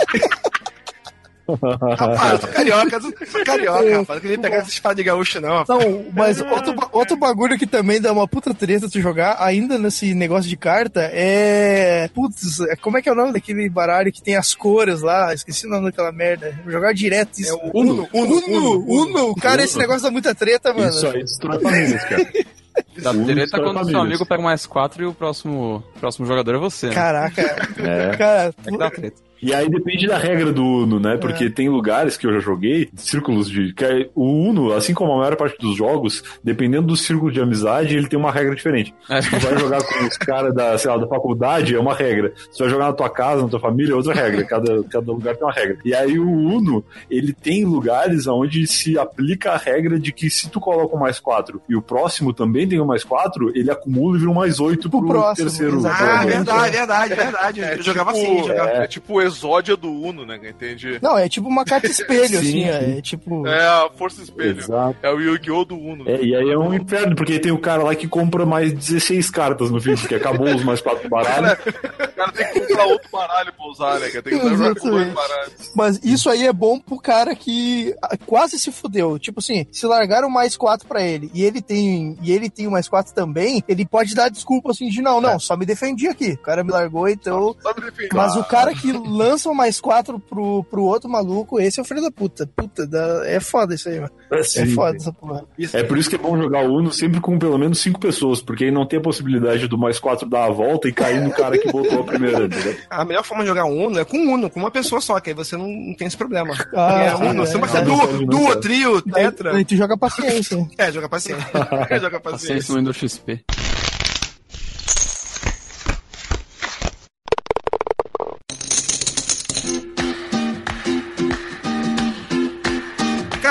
Rapaz, eu sou carioca, carioca, rapaz. Não queria pegar essa espada de gaúcho, não, rapaz. Não, mas outro, outro bagulho que também dá uma puta treta tu jogar, ainda nesse negócio de carta, é. Putz, é- como é que é o nome daquele baralho que tem as cores lá? Esqueci o nome daquela merda. Vou jogar direto isso. É o Uno, Uno, Uno, Uno, Uno. Cara, esse negócio dá muita treta, mano. Isso aí destrói famílias, cara. (laughs) Da Uno treta destrói quando seu famílias. amigo pega mais quatro e o próximo, próximo jogador é você. né? Caraca, É. cara. É que dá treta. E aí depende da regra do Uno, né? Porque tem lugares que eu já joguei, círculos de. Que é- o Uno, assim como a maior parte dos jogos, dependendo do círculo de amizade, ele tem uma regra diferente. É. Se tu vai jogar com os caras da, sei lá, da faculdade, é uma regra. Se tu vai jogar na tua casa, na tua família, é outra regra. Cada, cada lugar tem uma regra. E aí o Uno, ele tem lugares onde se aplica a regra de que se tu coloca um mais quatro e o próximo também tem um mais quatro, ele acumula e vira um mais oito pro, Pro próximo, terceiro. Ah, verdade, verdade, verdade. É Eu jogava tipo- assim, jogava. É tipo o exódia do Uno, né? Entende? Não, é tipo uma carta (laughs) espelho, Sim, assim, sim. é tipo. É a força espelho. Exato. É o Yu-Gi-Oh! do Uno. É, e aí é um inferno, porque tem o cara lá que compra mais 16 cartas no fim, porque acabou os mais quatro baralhos. (laughs) O cara tem que comprar outro baralho pra usar, né? Tem que dois baralhos. Mas isso aí é bom pro cara que ah, quase se fudeu. Tipo assim, se largaram mais quatro pra ele e ele tem e ele tem o mais quatro também, ele pode dar desculpa assim de não, não, só me defendi aqui. O cara me largou, então. Só me defender. Mas o cara que (laughs) lança o mais quatro pro, pro outro maluco, esse é o filho da puta. Puta, dá- é foda isso aí, mano. É Sim. foda essa porra. É por isso que é bom jogar Uno sempre com pelo menos cinco pessoas, porque aí não tem a possibilidade do mais quatro dar a volta e cair no cara que botou a primeira, entendeu? A melhor forma de jogar Uno é com Uno, com uma pessoa só, que aí você não, não tem esse problema. Ah, é sim, Uno, é, você é. pode duo, duo, trio, tetra. daí tu joga paciência. É, joga paciência. (laughs) É, joga Paciência paciência. no Windows XP.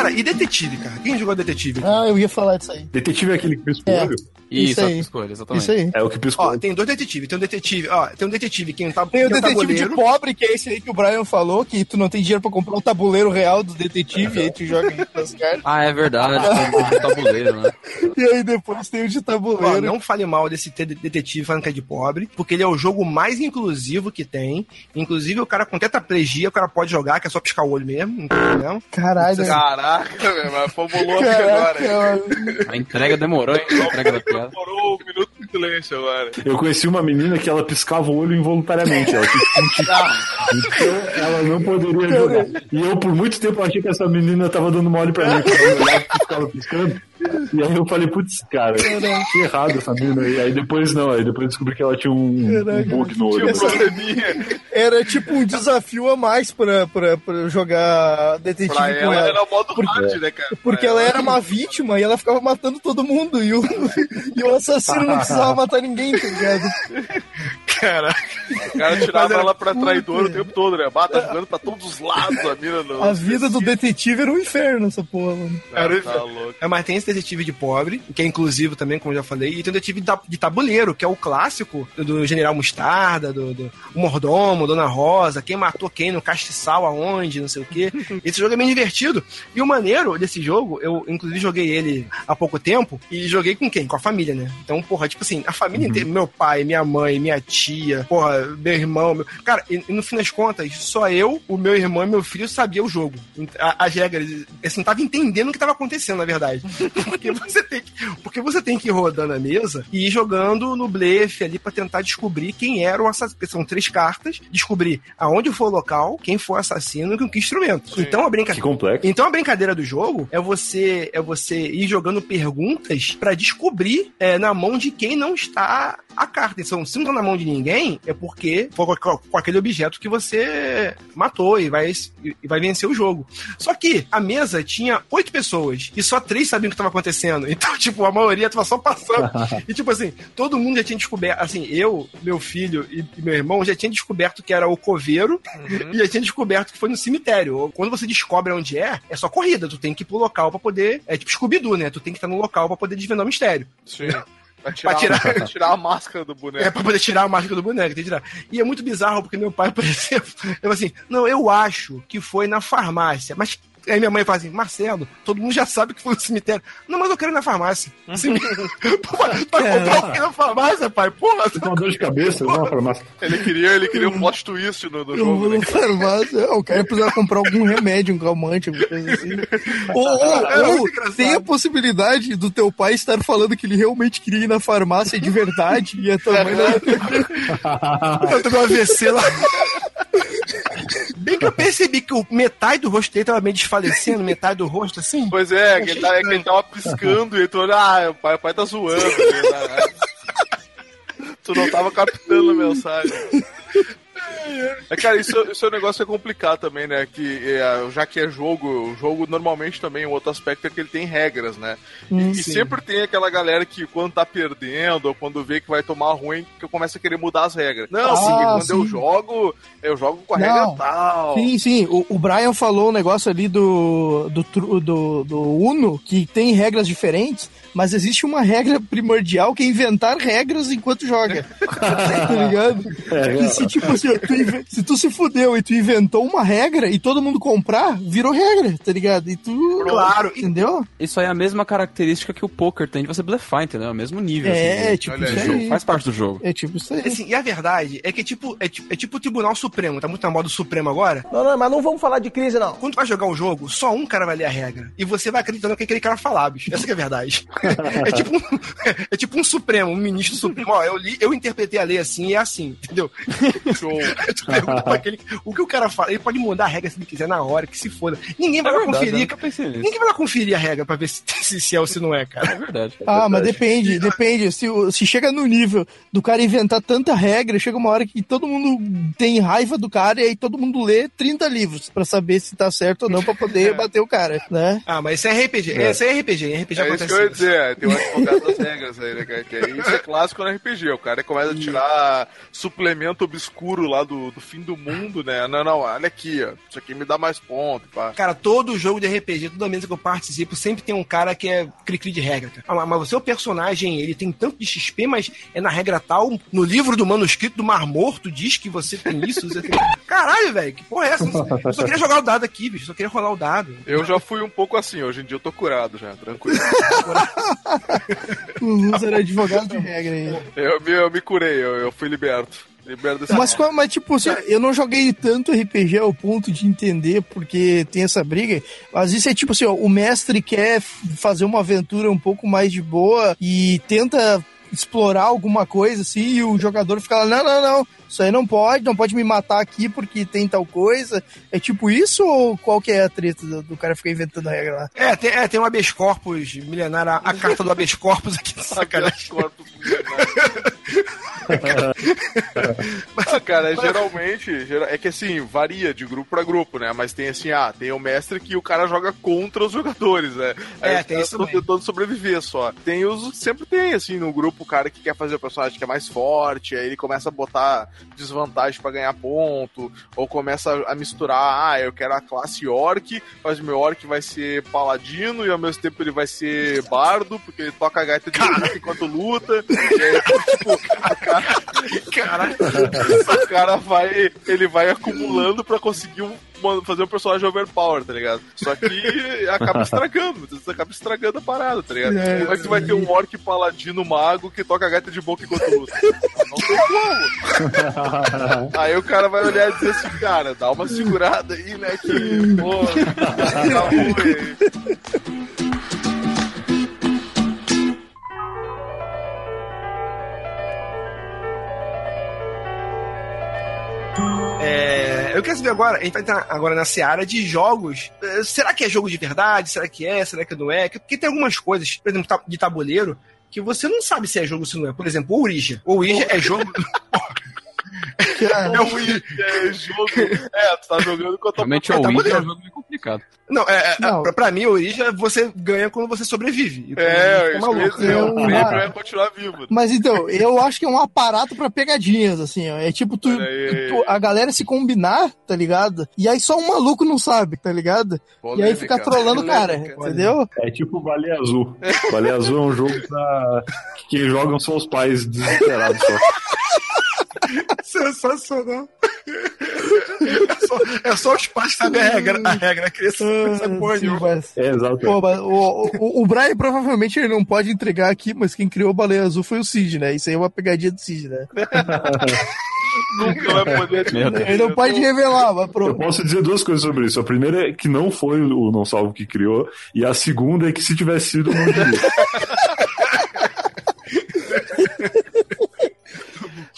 Cara, e detetive, cara? Quem jogou detetive? Ah, eu ia falar disso aí. Detetive é aquele que pisca o É. olho? Isso, Isso é aí. escolha, exatamente. Isso aí. É o que pisca o Ó, tem dois detetives. Tem um detetive, ó, tem um detetive que tá, Tem o que é um detetive de tabuleiro. pobre, que é esse aí que o Brian falou, que tu não tem dinheiro pra comprar o tabuleiro real do detetive, e aí tu joga nas cartas. Ah, é verdade, tem um tabuleiro, né? (laughs) E aí depois tem o de Ó, tabuleiro. não fale mal desse te- detetive falando que é de pobre, porque ele é o jogo mais inclusivo que tem. Inclusive, o cara com tetraplegia, o cara pode jogar, que é só piscar o olho mesmo, não tem problema. Caralho. Caraca, velho, mas formulou Caraca, agora. A entrega demorou, hein? A entrega da piada. Demorou um minuto de silêncio agora. Eu conheci uma menina que ela piscava o olho involuntariamente. Ela, tinha que sentir. então, ela não poderia jogar. E eu, por muito tempo, achei que essa menina tava dando mole pra mim. Porque ela ficava piscando. E aí eu falei, putz, cara, que errado essa menina aí. Aí depois não, aí depois descobri que ela tinha um, um bug no olho. Um. Era tipo um desafio a mais pra, pra, pra jogar detetive Pra com ela ela. era o modo hard, né, cara? Porque ela era uma vítima e ela ficava matando todo mundo. E o, (laughs) e o assassino não precisava matar ninguém, tá ligado? Cara, O cara tirava era- ela pra traidor o tempo todo, né? Bata jogando pra todos os lados a mira no. A vida do detetive era um inferno, essa porra, mano. Cara, tá louco. É, mas tem esse detetive de pobre, que é inclusivo também, como eu já falei, e tem o detetive de tabuleiro, que é o clássico do General Mostarda, do, do Mordomo, Dona Rosa, quem matou quem no castiçal, aonde, não sei o quê. (laughs) Esse jogo é bem divertido. E o maneiro desse jogo, eu inclusive joguei ele há pouco tempo, e joguei com quem? Com a família, né? Então, porra, tipo assim, a família inteira, meu pai, minha mãe, minha tia, porra, meu irmão, meu... cara, e, e no fim das contas, só eu, o meu irmão e meu filho sabia o jogo. A- As regras, assim, tava entendendo o que tava acontecendo, na verdade. (laughs) (laughs) Porque você tem que, porque você tem que ir rodando a mesa e ir jogando no blefe ali pra tentar descobrir quem era o assassino. São três cartas, descobrir aonde foi o local, quem foi o assassino e com que instrumento. Então a Que brincadeira. complexo. Então a brincadeira do jogo é você é você ir jogando perguntas pra descobrir é, na mão de quem não está a carta. Então, se não tá na mão de ninguém, é porque foi com, aquele objeto que você matou e vai, e vai vencer o jogo. Só que a mesa tinha oito pessoas e só três sabiam que estava acontecendo. Então, (laughs) tipo, a maioria tava só passando. (laughs) e, tipo assim, todo mundo já tinha descoberto. Assim, eu, meu filho e, meu irmão já tinha descoberto que era o coveiro e já tinha descoberto que foi no cemitério. Quando você descobre onde é, é só corrida. Tu tem que ir pro local pra poder. É tipo Scooby-Doo, né? Tu tem que estar no local pra poder desvendar o mistério. Sim. (laughs) Pra tirar, Pra tirar- pra tirar a máscara do boneco. É pra poder tirar a máscara do boneco, tem que tirar. E é muito bizarro, porque meu pai, por exemplo, ele falou assim: não, eu acho que foi na farmácia, mas. Aí minha mãe fala assim, Marcelo, todo mundo já sabe que foi no cemitério. Não, mas eu quero ir na farmácia. Cemi- (laughs) Pô, vai comprar o que na farmácia, pai? Porra, Você tem uma dor de cabeça, não, farmácia. Ele queria, ele queria um plot twist no, no Eu jogo, vou né? no farmácia. O cara precisava comprar algum remédio, um calmante, alguma coisa assim. (laughs) Ou, ou- É ou engraçado. tem a possibilidade do teu pai estar falando que ele realmente queria ir na farmácia de verdade e a tua mãe não (laughs) eu tô com um AVC lá. Bem que eu percebi que o metade do rosto dele tava meio desfalecendo, metade do rosto assim. Pois é, que ele, tá, é que ele tava piscando e olha, ah, o pai, o pai tá zoando. né? (laughs) tu não tava captando a mensagem. É, cara, isso, isso é um negócio é complicado também, né? Que é, já que é jogo, o jogo normalmente também, um outro aspecto é que ele tem regras, né? E, e sempre tem aquela galera que quando tá perdendo, ou quando vê que vai tomar ruim, que começa a querer mudar as regras. Não, Ah, porque quando sim. eu jogo, eu jogo com a Não. regra tal. Sim, sim. O, o Brian falou um negócio ali do, do, do, do Uno, que tem regras diferentes, mas existe uma regra primordial que é inventar regras enquanto joga. (laughs) tá ligado? e se, tipo assim, ó, tu se tu se fudeu e tu inventou uma regra e todo mundo comprar, virou regra, tá ligado? E tu. Claro, Entendeu? Isso aí é a mesma característica que o poker tem de você blefar, entendeu? É o mesmo nível. É, assim, tipo olha isso aí. Faz parte do jogo. É tipo isso aí. Assim, e a verdade é que é tipo, é, tipo- é tipo o Tribunal Supremo, tá muito na moda do Supremo agora. Não, não, mas não vamos falar de crise, não. Quando tu vai jogar um jogo, só um cara vai ler a regra. E você vai acreditando que aquele cara falar, bicho. Essa que é a verdade. (laughs) (laughs) é, tipo um, (laughs) é tipo um Supremo, um ministro Supremo. Ó, eu li, eu interpretei a lei assim e é assim, entendeu? (laughs) Show. tu pergunta pra aquele, o que o cara fala, ele pode mudar a regra se ele quiser na hora, que se foda. Ninguém vai É lá verdade, conferir. nisso. Ninguém vai lá conferir a regra pra ver se, se, se é ou se não é, É cara. verdade. Ah, mas depende, depende. Se, se chega no nível do cara inventar tanta regra, chega uma hora que todo mundo tem raiva do cara e aí todo mundo lê 30 livros pra saber se tá certo ou não pra poder bater o cara, né? Ah, mas isso é RPG. É. Isso é RPG. RPG É isso acontece que eu ia dizer, é, tem o advogado das regras aí, né, cara? Que é, isso é clássico no RPG. O cara começa a tirar suplemento obscuro lá do, do fim do mundo, né? Não, não, olha aqui, ó. Isso aqui me dá mais ponto, pá. Cara, todo jogo de RPG, toda mesa que eu participo, sempre tem um cara que é cri-cri de regra, cara. Ah, mas o seu personagem, ele tem tanto de XP, mas é na regra tal, no livro do manuscrito do Mar Morto diz que você tem isso. Você tem... Caralho, velho, que porra é essa? Eu só queria (laughs) jogar o dado aqui, bicho. Só queria rolar o dado. Eu já fui um pouco assim, hoje em dia eu tô curado já, tranquilo. (laughs) O Luz era advogado de regra aí. Eu me, eu me curei, eu, eu fui liberto. Mas, qual- mas tipo, assim, eu não joguei tanto RPG ao ponto de entender porque tem essa briga. Às vezes é tipo assim, ó, o mestre quer fazer uma aventura um pouco mais de boa e tenta explorar alguma coisa assim e o jogador fica lá, não, não, não, isso aí não pode, não pode me matar aqui porque tem tal coisa. É tipo isso ou qual que é a treta do, do cara ficar inventando a regra lá? É, tem, é, tem um habeas corpus milenar, a, a carta do habeas corpus aqui (laughs) de sacanagem. Ah, cara, geralmente, gera- é que assim, varia de grupo pra grupo, né? Mas tem assim, ah, tem o mestre que o cara joga contra os jogadores, né? Aí É, os tem caras isso tão também. tentando sobreviver só. Tem os, sempre tem, assim, no grupo, o cara que quer fazer o personagem que é mais forte, aí ele começa a botar desvantagem pra ganhar ponto, ou começa a misturar, ah, eu quero a classe orc, mas meu orc vai ser paladino e ao mesmo tempo ele vai ser bardo, porque ele toca a gaita de boca enquanto luta. E aí, tipo, (laughs) cara, Caralho. o cara vai, ele vai acumulando pra conseguir um- fazer um personagem overpower, tá ligado? Só que (laughs) acaba estragando, você acaba estragando a parada, tá ligado? É, Como é que tu vai ter um orc paladino mago que toca a gaita de boca enquanto luta? Não tem como. (laughs) Aí o cara vai olhar e dizer assim, cara, dá uma segurada aí, né, que, pô, tá ruim. É, eu quero saber agora, a gente vai entrar agora na seara de jogos. É, Será que é jogo de verdade? Será que é? Será que não é? Porque tem algumas coisas, por exemplo, de tabuleiro, que você não sabe se é jogo ou se não é. Por exemplo, o Ouija. O Ouija é jogo. (laughs) (laughs) É o é jogo. É, tu tá jogando com a tua Realmente É, o Ouija é um jogo meio complicado. Não, é, é, Não. Pra, pra mim, o Ouija você ganha quando você sobrevive. E você É, isso maluco. Eu- O prêmio é continuar vivo. Mas então, eu acho que é um aparato pra pegadinhas, assim, ó. É tipo, tu, tu- a galera se combinar, tá ligado? E aí só um maluco não sabe, tá ligado? E aí fica trolando o cara, entendeu? É tipo Baleia Azul. Baleia Azul é um jogo pra. que quem jogam são os pais desesperados só. (laughs) Sensacional. É só, é só os pais que sabem a regra. A regra, a criança porra Ah, Sim, nenhuma. mas- É, exato. Pô, mas o, o, o Brian provavelmente ele não pode entregar aqui, mas quem criou o Baleia Azul foi o Cid, né? Isso aí é uma pegadinha do Cid, né? (laughs) Nunca vai poder. Ele não pode revelar, mas Eu pro... posso dizer duas coisas sobre isso. A primeira é que não foi o Não Salvo que criou, e a segunda é que se tivesse sido, não diria. (laughs)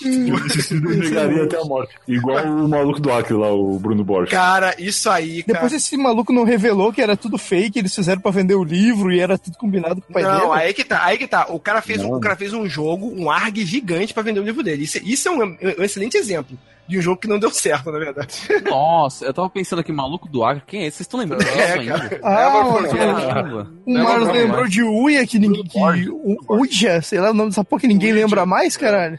Se eu negaria até a morte. Igual o maluco do Acre lá, o Bruno Borges. Cara, isso aí, cara. Depois esse maluco não revelou que era tudo fake, eles fizeram pra vender o livro e era tudo combinado com o pai Não, dele. aí que tá, aí que tá. O cara fez, um, Não. o cara fez um jogo, um ARG gigante pra vender o livro dele. Isso, isso é um, um excelente exemplo de um jogo que não deu certo, na verdade. (laughs) Nossa, eu tava pensando aqui, maluco do Acre, quem é esse? Vocês estão lembrando disso É, ainda? Ah. Caramba. o Marlos lembrou de Uia, que ninguém. Que, U- Uja, sei lá o nome dessa porra que ninguém lembra mais, caralho.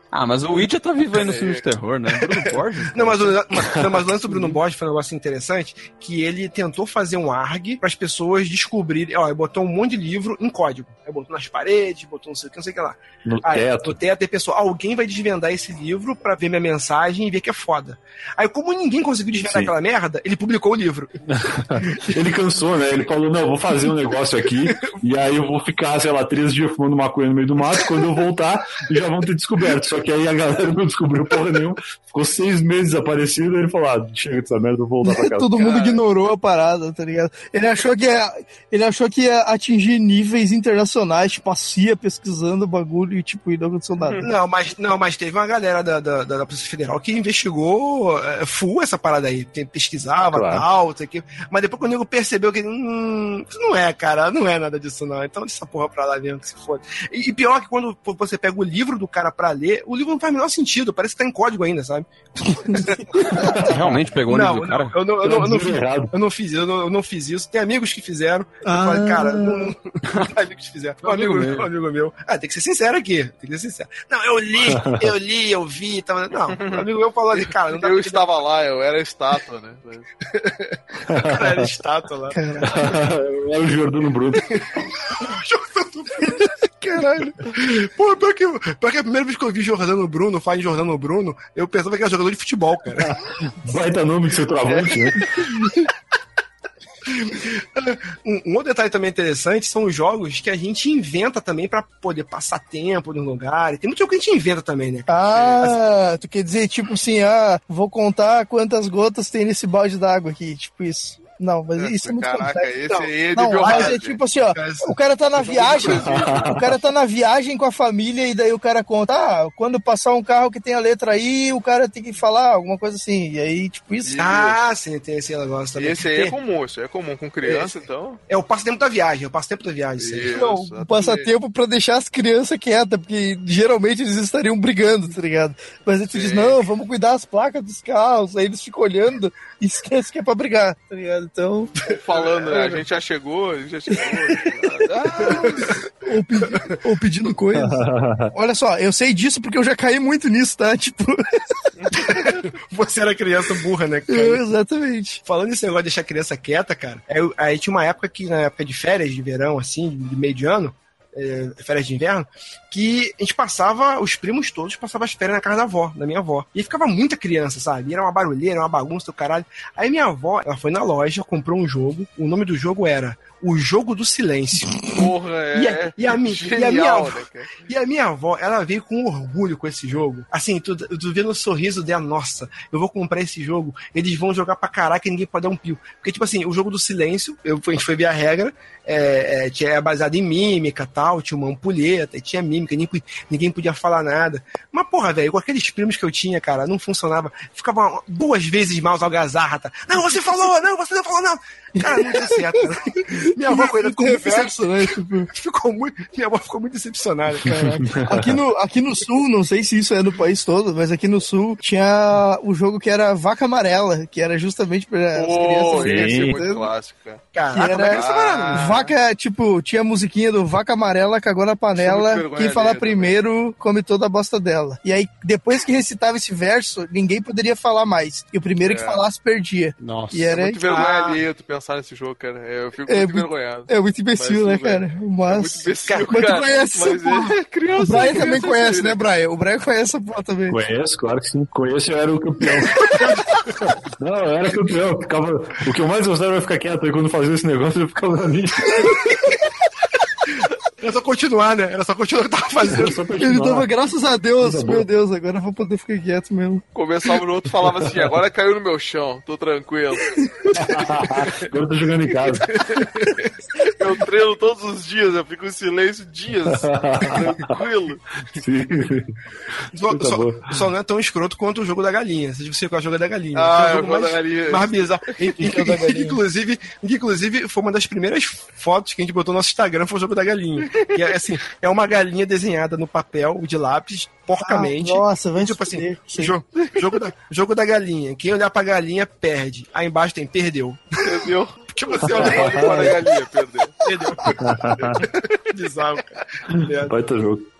Ah, mas o Ouija tá aí no filme de terror, né? Bruno (laughs) Borges? Não, mas o, mas- não, mas o lance do Bruno Borges foi um negócio interessante, que ele tentou fazer um ARG para as pessoas descobrirem. Ó, ele botou um monte de livro em código. Aí botou nas paredes, botou não sei o que, não sei o que lá. No Aí, teto. no teto, e a pessoa, alguém vai desvendar esse livro pra ver minha mensagem e ver que é foda. Aí, como ninguém conseguiu desvendar Sim. aquela merda, ele publicou o livro. (laughs) Ele cansou, né? Ele falou, não, vou fazer um negócio aqui, e aí eu vou ficar, sei lá, três dias fumando maconha no meio do mato, quando eu voltar, já vão ter descoberto. Só que aí a galera não descobriu porra nenhuma, ficou seis meses desaparecido, e ele falou, ah, chega dessa merda, eu vou voltar pra casa. Todo mundo ignorou a parada, tá ligado? Ele achou que ia, ele achou que ia atingir níveis internacionais, tipo a CIA pesquisando o bagulho e tipo, e não aconteceu nada. Não, mas, não, mas teve uma galera da, da, da Polícia Federal que investigou é, full essa parada aí. Pesquisava Claro. tal, sei o quê. Mas depois quando o nego percebeu que hum, isso não é, cara, não é nada disso não. Então deixa essa porra pra lá mesmo, que se foda. E, e pior que quando você pega o livro do cara pra ler, o livro não faz o menor sentido, parece que tá em código ainda, sabe? (laughs) Realmente pegou o livro do cara? não, eu não, eu não, eu não fiz, eu não fiz, eu não, eu não fiz isso. Tem amigos que fizeram. Ah. Eu falei, cara, não, (laughs) não- tem amigos que fizeram. Um amigo, amigo meu, um amigo meu. Ah, tem que ser sincero aqui. Tem que ser sincero. Não, eu li, (laughs) eu li, eu vi. Tava... Não, um amigo meu falou assim, cara, não dá Eu pra estava lá, eu era estátua, né? cara era estátua lá. Era o Jordano Bruno. Caralho. Pô, pior que, pior que a primeira vez que eu vi Jordano Bruno, falar em Jordano Bruno, eu pensava que era jogador de futebol, cara. (laughs) Baita nome de seu travante, né? (laughs) Um, um outro detalhe também interessante são os jogos que a gente inventa também pra poder passar tempo no lugar. E tem muito jogo que a gente inventa também, né? Ah, tu quer dizer, tipo assim, ah, vou contar quantas gotas tem nesse balde d'água aqui, tipo isso. Não, mas isso é muito Caraca, complexo. esse Não, aí é de Não, mas é tipo assim, ó, o cara tá na viagem, o cara tá na viagem com a família e daí o cara conta, ah, quando passar um carro que tem a letra I, o cara tem que falar alguma coisa assim, e aí, tipo isso. Ah, sim, tem esse negócio também. Esse aí é comum, isso aí é comum com criança, então. É o passatempo da viagem, é o passatempo da viagem. isso Não, um passatempo pra deixar as crianças quietas, porque geralmente eles estariam brigando, tá ligado? Mas aí tu diz, Sim. não, vamos cuidar das placas dos carros, aí eles ficam olhando (laughs) e esquecem que é pra brigar, tá ligado? Então, Falando, né, (laughs) a gente já chegou, a gente já chegou. Ah, ou, pedi- ou pedindo coisa. (laughs) Olha só, eu sei disso porque eu já caí muito nisso, tá? Tipo, Você era criança burra, né? cara? eu, exatamente. Falando nesse negócio de deixar a criança quieta, cara, aí, eu- aí tinha uma época que, na época de férias de verão, assim, de meio de ano, é, férias de inverno, que a gente passava, os primos todos passavam as férias na casa da avó, da minha avó. E ficava muita criança, sabe? E era uma barulheira, uma bagunça do caralho. Aí minha avó, ela foi na loja, comprou um jogo, o nome do jogo era O Jogo do Silêncio. porra, é. E a- e a mi- e a genial, minha avó- né? E a minha avó, ela veio com orgulho com esse jogo. Assim, tu, tu vê no sorriso dela, nossa, eu vou comprar esse jogo, eles vão jogar pra caraca e ninguém pode dar um pio. Porque, tipo assim, o jogo do silêncio, eu, a gente foi ver a regra, é, é, é baseado em mímica tal, tinha uma ampulheta, tinha mímica, ninguém, ninguém podia falar nada. Mas, porra, velho, com aqueles primos que eu tinha, cara, não funcionava. Ficava duas vezes mais algazarra, tá? Não, você falou, não, você não falou, não. Cara, não deu certo. Minha avó ele ficou muito Reverso, né? Tipo, ficou muito, minha avó ficou muito decepcionada, cara. (laughs) aqui, no, aqui no sul, não sei se isso é no país todo, mas aqui no sul tinha o jogo que era Vaca Amarela, que era justamente pra as Pô, crianças. esse é Sim. muito clássico, cara. Que Caraca, é que é era parada? vaca, tipo, tinha a musiquinha do vaca amarela, cagou na é panela, quem falar alheia primeiro come toda a bosta dela. E aí, depois que recitava esse verso, ninguém poderia falar mais. E o primeiro que É. falasse perdia. Nossa. E era Muito vergonha Ah. alheia tu pensar nesse jogo, cara. Eu fico É muito envergonhado. É muito imbecil, Mas né, cara? É muito Mas. imbecil, mas tu cara. conhece essa Mas porra. é criança. O Brian criança também conhece, assim, né, Brian? O Brian conhece essa porra também. Conheço, claro que sim. Conheço, eu era o campeão. (laughs) Não, eu era campeão. eu Ficava... O que eu mais gostava era ficar quieto. Aí quando fazia esse negócio, eu ficava na minha. (laughs) Era só continuar, né? Era só continuar o que tava fazendo. Ele dava graças a Deus, Coisa meu boa. Deus, agora eu vou poder ficar quieto mesmo. Começava no outro e falava assim, agora caiu no meu chão, tô tranquilo. (laughs) Agora eu tô jogando em casa. (laughs) Eu treino todos os dias, eu fico em silêncio dias. tranquilo. Sim. Só, só- só não é tão escroto quanto o jogo da galinha. Se você conhece o jogo da galinha. Ah, é o jogo mais, da galinha. mais bizarro. Inclusive, inclusive, foi uma das primeiras fotos que a gente botou no nosso Instagram, foi o jogo da galinha. (laughs) Que é assim, é uma galinha desenhada no papel de lápis, porcamente. Ah, nossa, vai tipo assim, jogo, jogo, da, jogo da galinha. Quem olhar pra galinha, perde. Aí embaixo tem perdeu. Entendeu? Porque você olha pra Olha para a galinha, perdeu. perdeu. (laughs) Bizarro, cara. Baita jogo.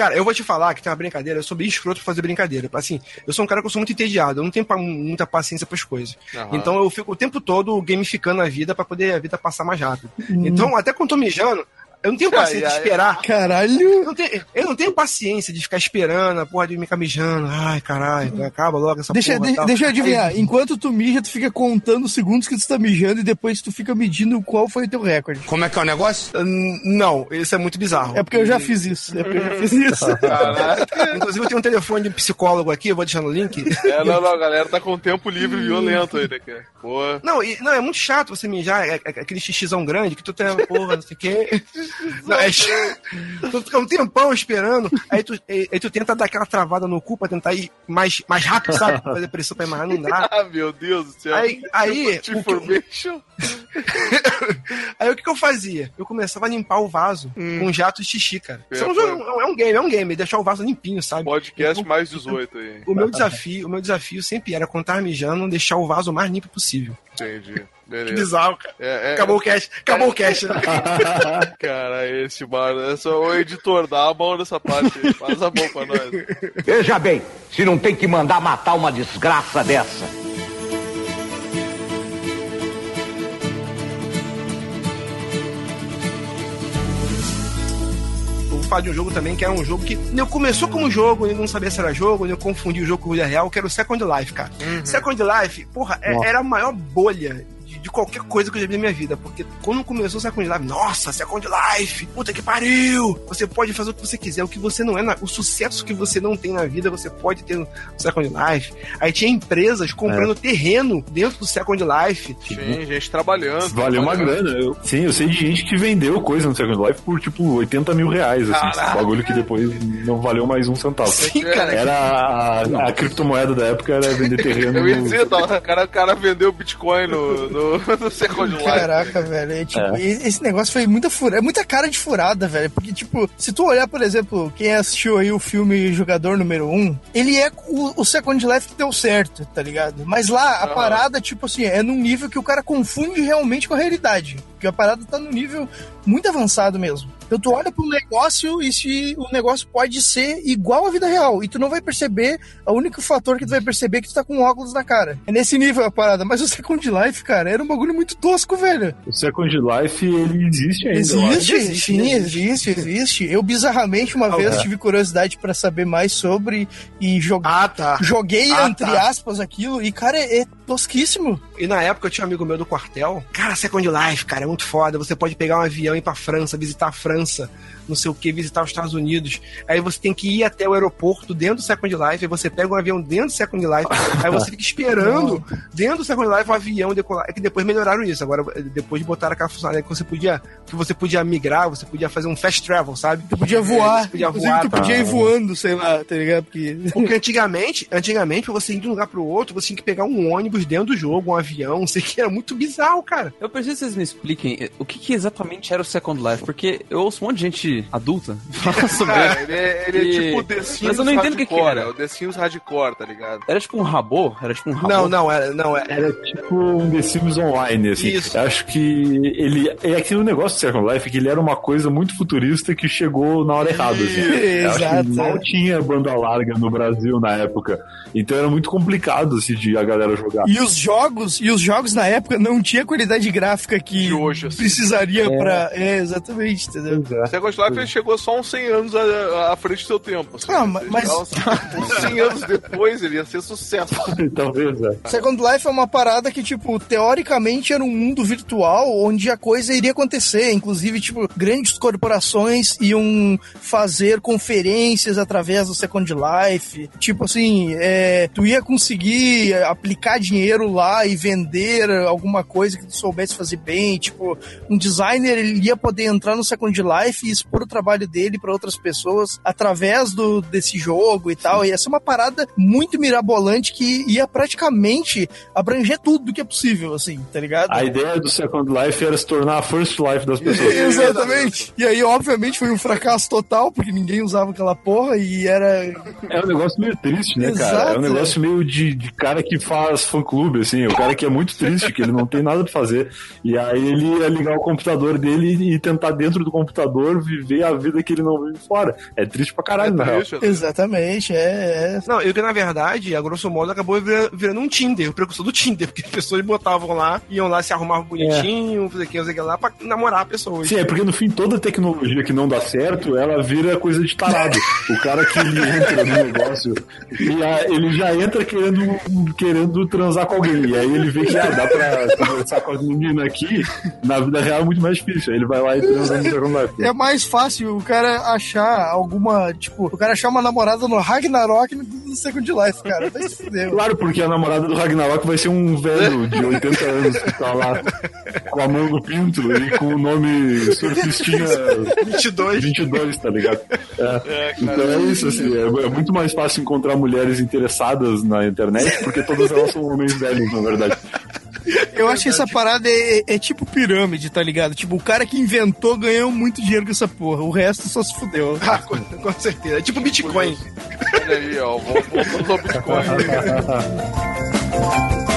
Cara, eu vou te falar que tem uma brincadeira, eu sou bem escroto pra fazer brincadeira. Assim, eu sou um cara que eu sou muito entediado, eu não tenho pa- muita paciência pras coisas. Aham. Então eu fico o tempo todo gamificando a vida pra poder a vida passar mais rápido. Então, até quando eu tô mijando, eu não tenho paciência Ai, de ai. esperar. Caralho! Eu não, tenho, eu não tenho paciência de ficar esperando a porra de me ficar mijando. Ai, caralho, acaba logo essa Deixa, porra. de- tal. deixa eu adivinhar, Aí- enquanto tu mija, tu fica contando os segundos que tu tá mijando e depois tu fica medindo qual foi o teu recorde. Como é que é o negócio? Hum, Não, isso é muito bizarro. É porque eu já fiz isso. É porque eu já fiz isso. (laughs) Caraca. Inclusive, eu tenho um telefone de um psicólogo aqui, eu vou deixar no link. É, não, não, a galera tá com tempo livre violento aí, né, cara? Pô. Não, e- não, é muito chato você mijar, é, é aquele xixizão grande que tu tem, porra, não sei o quê. (laughs) Não, é (laughs) tu fica um tempão esperando, aí tu, aí, aí tu tenta dar aquela travada no cu pra tentar ir mais, mais rápido, sabe? Fazer pressão pra ir mais, não dá. (laughs) Ah, meu Deus do céu. Aí, aí, o que-. (laughs) Aí o que, que eu fazia? Eu começava a limpar o vaso Hum. com um jato de xixi, cara. É, Isso é um, é um game, é um game, deixar o vaso limpinho, sabe? Podcast mais 18 aí. O meu desafio, o meu desafio sempre era tava mijando, deixar o vaso o mais limpo possível. Entendi. (laughs) Que Beleza. bizarro, cara. É, é- Acabou o cast, acabou o cast. né? (laughs) Cara, esse mano. É só o editor, dá a mão nessa parte aí. Faz a mão pra nós. Veja bem, se não tem que mandar matar uma desgraça dessa. Falar de um jogo também que era um jogo que eu começou como jogo, eu não sabia se era jogo, eu confundi o jogo com o vida real, que era o Second Life, cara. Second Life, porra, é- era a maior bolha de, qualquer coisa que eu já vi na minha vida. Porque quando começou o Second Life, nossa, Second Life, puta que pariu! Você pode fazer o que você quiser, o que você não é, na- o sucesso que você não tem na vida, você pode ter no Second Life. Aí tinha empresas comprando terreno dentro do Second Life. Sim, gente trabalhando. Valeu uma trabalhando. grana. Eu- sim, eu sei de gente que vendeu coisa no Second Life por tipo 80 mil reais. Assim, bagulho que depois não valeu mais um centavo. Sim, cara. Era a, a criptomoeda da época era vender (laughs) terreno. Eu ia no- dizer, tá, o cara, o cara vendeu Bitcoin no, no, no Second Life. Caraca, velho. é, tipo, É. Esse negócio foi muita furada. É muita cara de furada, velho. Porque, tipo, se tu olhar, por exemplo, quem assistiu aí o filme Jogador Número 1, ele é o, o Second Life que deu certo, tá ligado? Mas lá, a Aham. parada, tipo assim, é num nível que o cara confunde realmente com a realidade. Porque a parada tá num nível muito avançado mesmo. Então tu olha pro negócio e se o negócio pode ser igual à vida real. E tu não vai perceber, o único fator que tu vai perceber é que tu tá com óculos na cara. É nesse nível a parada. Mas o Second Life, cara, era um bagulho muito tosco, velho. O Second Life, ele existe ainda. Existe, Existe, sim, existe. existe, existe. Eu bizarramente uma Ah, vez é. tive curiosidade pra saber mais sobre e jogar. Ah, tá. Joguei, Ah, entre tá. aspas, aquilo, e, cara, é, é tosquíssimo. E na época eu tinha um amigo meu do quartel. Cara, Second Life, cara, é muito foda. Você pode pegar um avião e ir pra França, visitar a França, França não sei o que, visitar os Estados Unidos. Aí você tem que ir até o aeroporto dentro do Second Life. Aí você pega um avião dentro do Second Life. (laughs) aí você fica esperando dentro do Second Life o avião decolar. É que depois melhoraram isso. Agora, depois botaram aquela funcionalidade que você podia, que você podia migrar, você podia fazer um fast travel, sabe? Tu podia voar. Você podia Inclusive, voar. tu podia ir voando, sei lá, tá ligado? Porque. Porque (laughs) antigamente, antigamente, pra você ir de um lugar pro outro, você tinha que pegar um ônibus dentro do jogo, um avião, não sei o que, era muito bizarro, cara. Eu preciso que vocês me expliquem eh, o que, que exatamente era o Second Life, porque eu ouço um monte de gente adulta (laughs) falar sobre Cara, ele. ele é, ele é E- tipo o The Sims Mas eu não entendo o que que hardcore, era. É o The Sims hardcore, tá ligado? Era tipo um rabô? Era tipo um rabô? Não, não, era, não, era, Era tipo um The Sims Online, assim. Isso. Eu acho que ele. É aquele negócio do Second Life que ele era uma coisa muito futurista que chegou na hora errada, assim. Eu acho que Exato. mal tinha banda larga no Brasil na época. Então era muito complicado assim, de a galera jogar. E os jogos, e os jogos na época não tinha qualidade gráfica que hoje, assim. precisaria pra. É, exatamente, entendeu? Pois é. Second Life ele chegou só uns 100 anos à, à frente do seu tempo. Assim, Ah, mas- mas- Uns 100 anos depois ele ia ser sucesso. (laughs) Talvez, é. Second Life é uma parada que, tipo, teoricamente era um mundo virtual onde a coisa iria acontecer. Inclusive, tipo, grandes corporações iam fazer conferências através do Second Life. Tipo assim, é, tu ia conseguir aplicar dinheiro lá e vender alguma coisa que tu soubesse fazer bem. Tipo, um designer ele ia poder entrar no Second Life e expor o trabalho dele para outras pessoas através do, desse jogo e tal. E essa é uma parada muito mirabolante que ia praticamente abranger tudo que é possível, assim, tá ligado? A ideia do Second Life era se tornar a First Life das pessoas. (laughs) Exatamente. E aí, obviamente, foi um fracasso total, porque ninguém usava aquela porra e era. É um negócio meio triste, né, cara? Exato, É um negócio meio de, de cara que faz fã-clube, assim. O cara que é muito triste, que ele não tem nada pra fazer. E aí ele ia ligar o computador dele e tentar dentro do computador viver a vida que ele não vive fora. É triste pra caralho, na real. Triste. Exatamente, é. é. Não, eu que na verdade, a grosso modo, acabou vira- virando um Tinder, o precursor do Tinder, porque as pessoas botavam lá, iam lá, se arrumavam bonitinho, fazer aquilo, fazer aquilo lá, pra namorar pessoas. Sim, é porque no fim toda tecnologia que não dá certo, ela vira coisa de tarado. O cara que entra no negócio, e ele já entra querendo, querendo transar com alguém. E aí ele vê que ah, dá pra conversar com as meninas aqui, na vida real é muito mais difícil. Aí ele vai lá e transa no Life. É mais fácil o cara achar alguma. Tipo, o cara achar uma namorada no Ragnarok no Second Life, cara. Vai se fuder. Claro, porque a namorada do Ragnarok vai ser um velho de (laughs) 80 anos que tá lá com a mão no pinto e com o nome surfistinha 22. 22, tá ligado? É. então é isso, assim, é, é muito mais fácil encontrar mulheres interessadas na internet, porque todas elas são homens velhos, na verdade. Eu acho que essa parada é, é tipo pirâmide, tá ligado? Tipo, o cara que inventou ganhou muito dinheiro com essa porra. O resto só se fudeu. (laughs) Ah, com, com certeza. É tipo Bitcoin. Olha aí, ó. Voltamos ao Bitcoin. (laughs)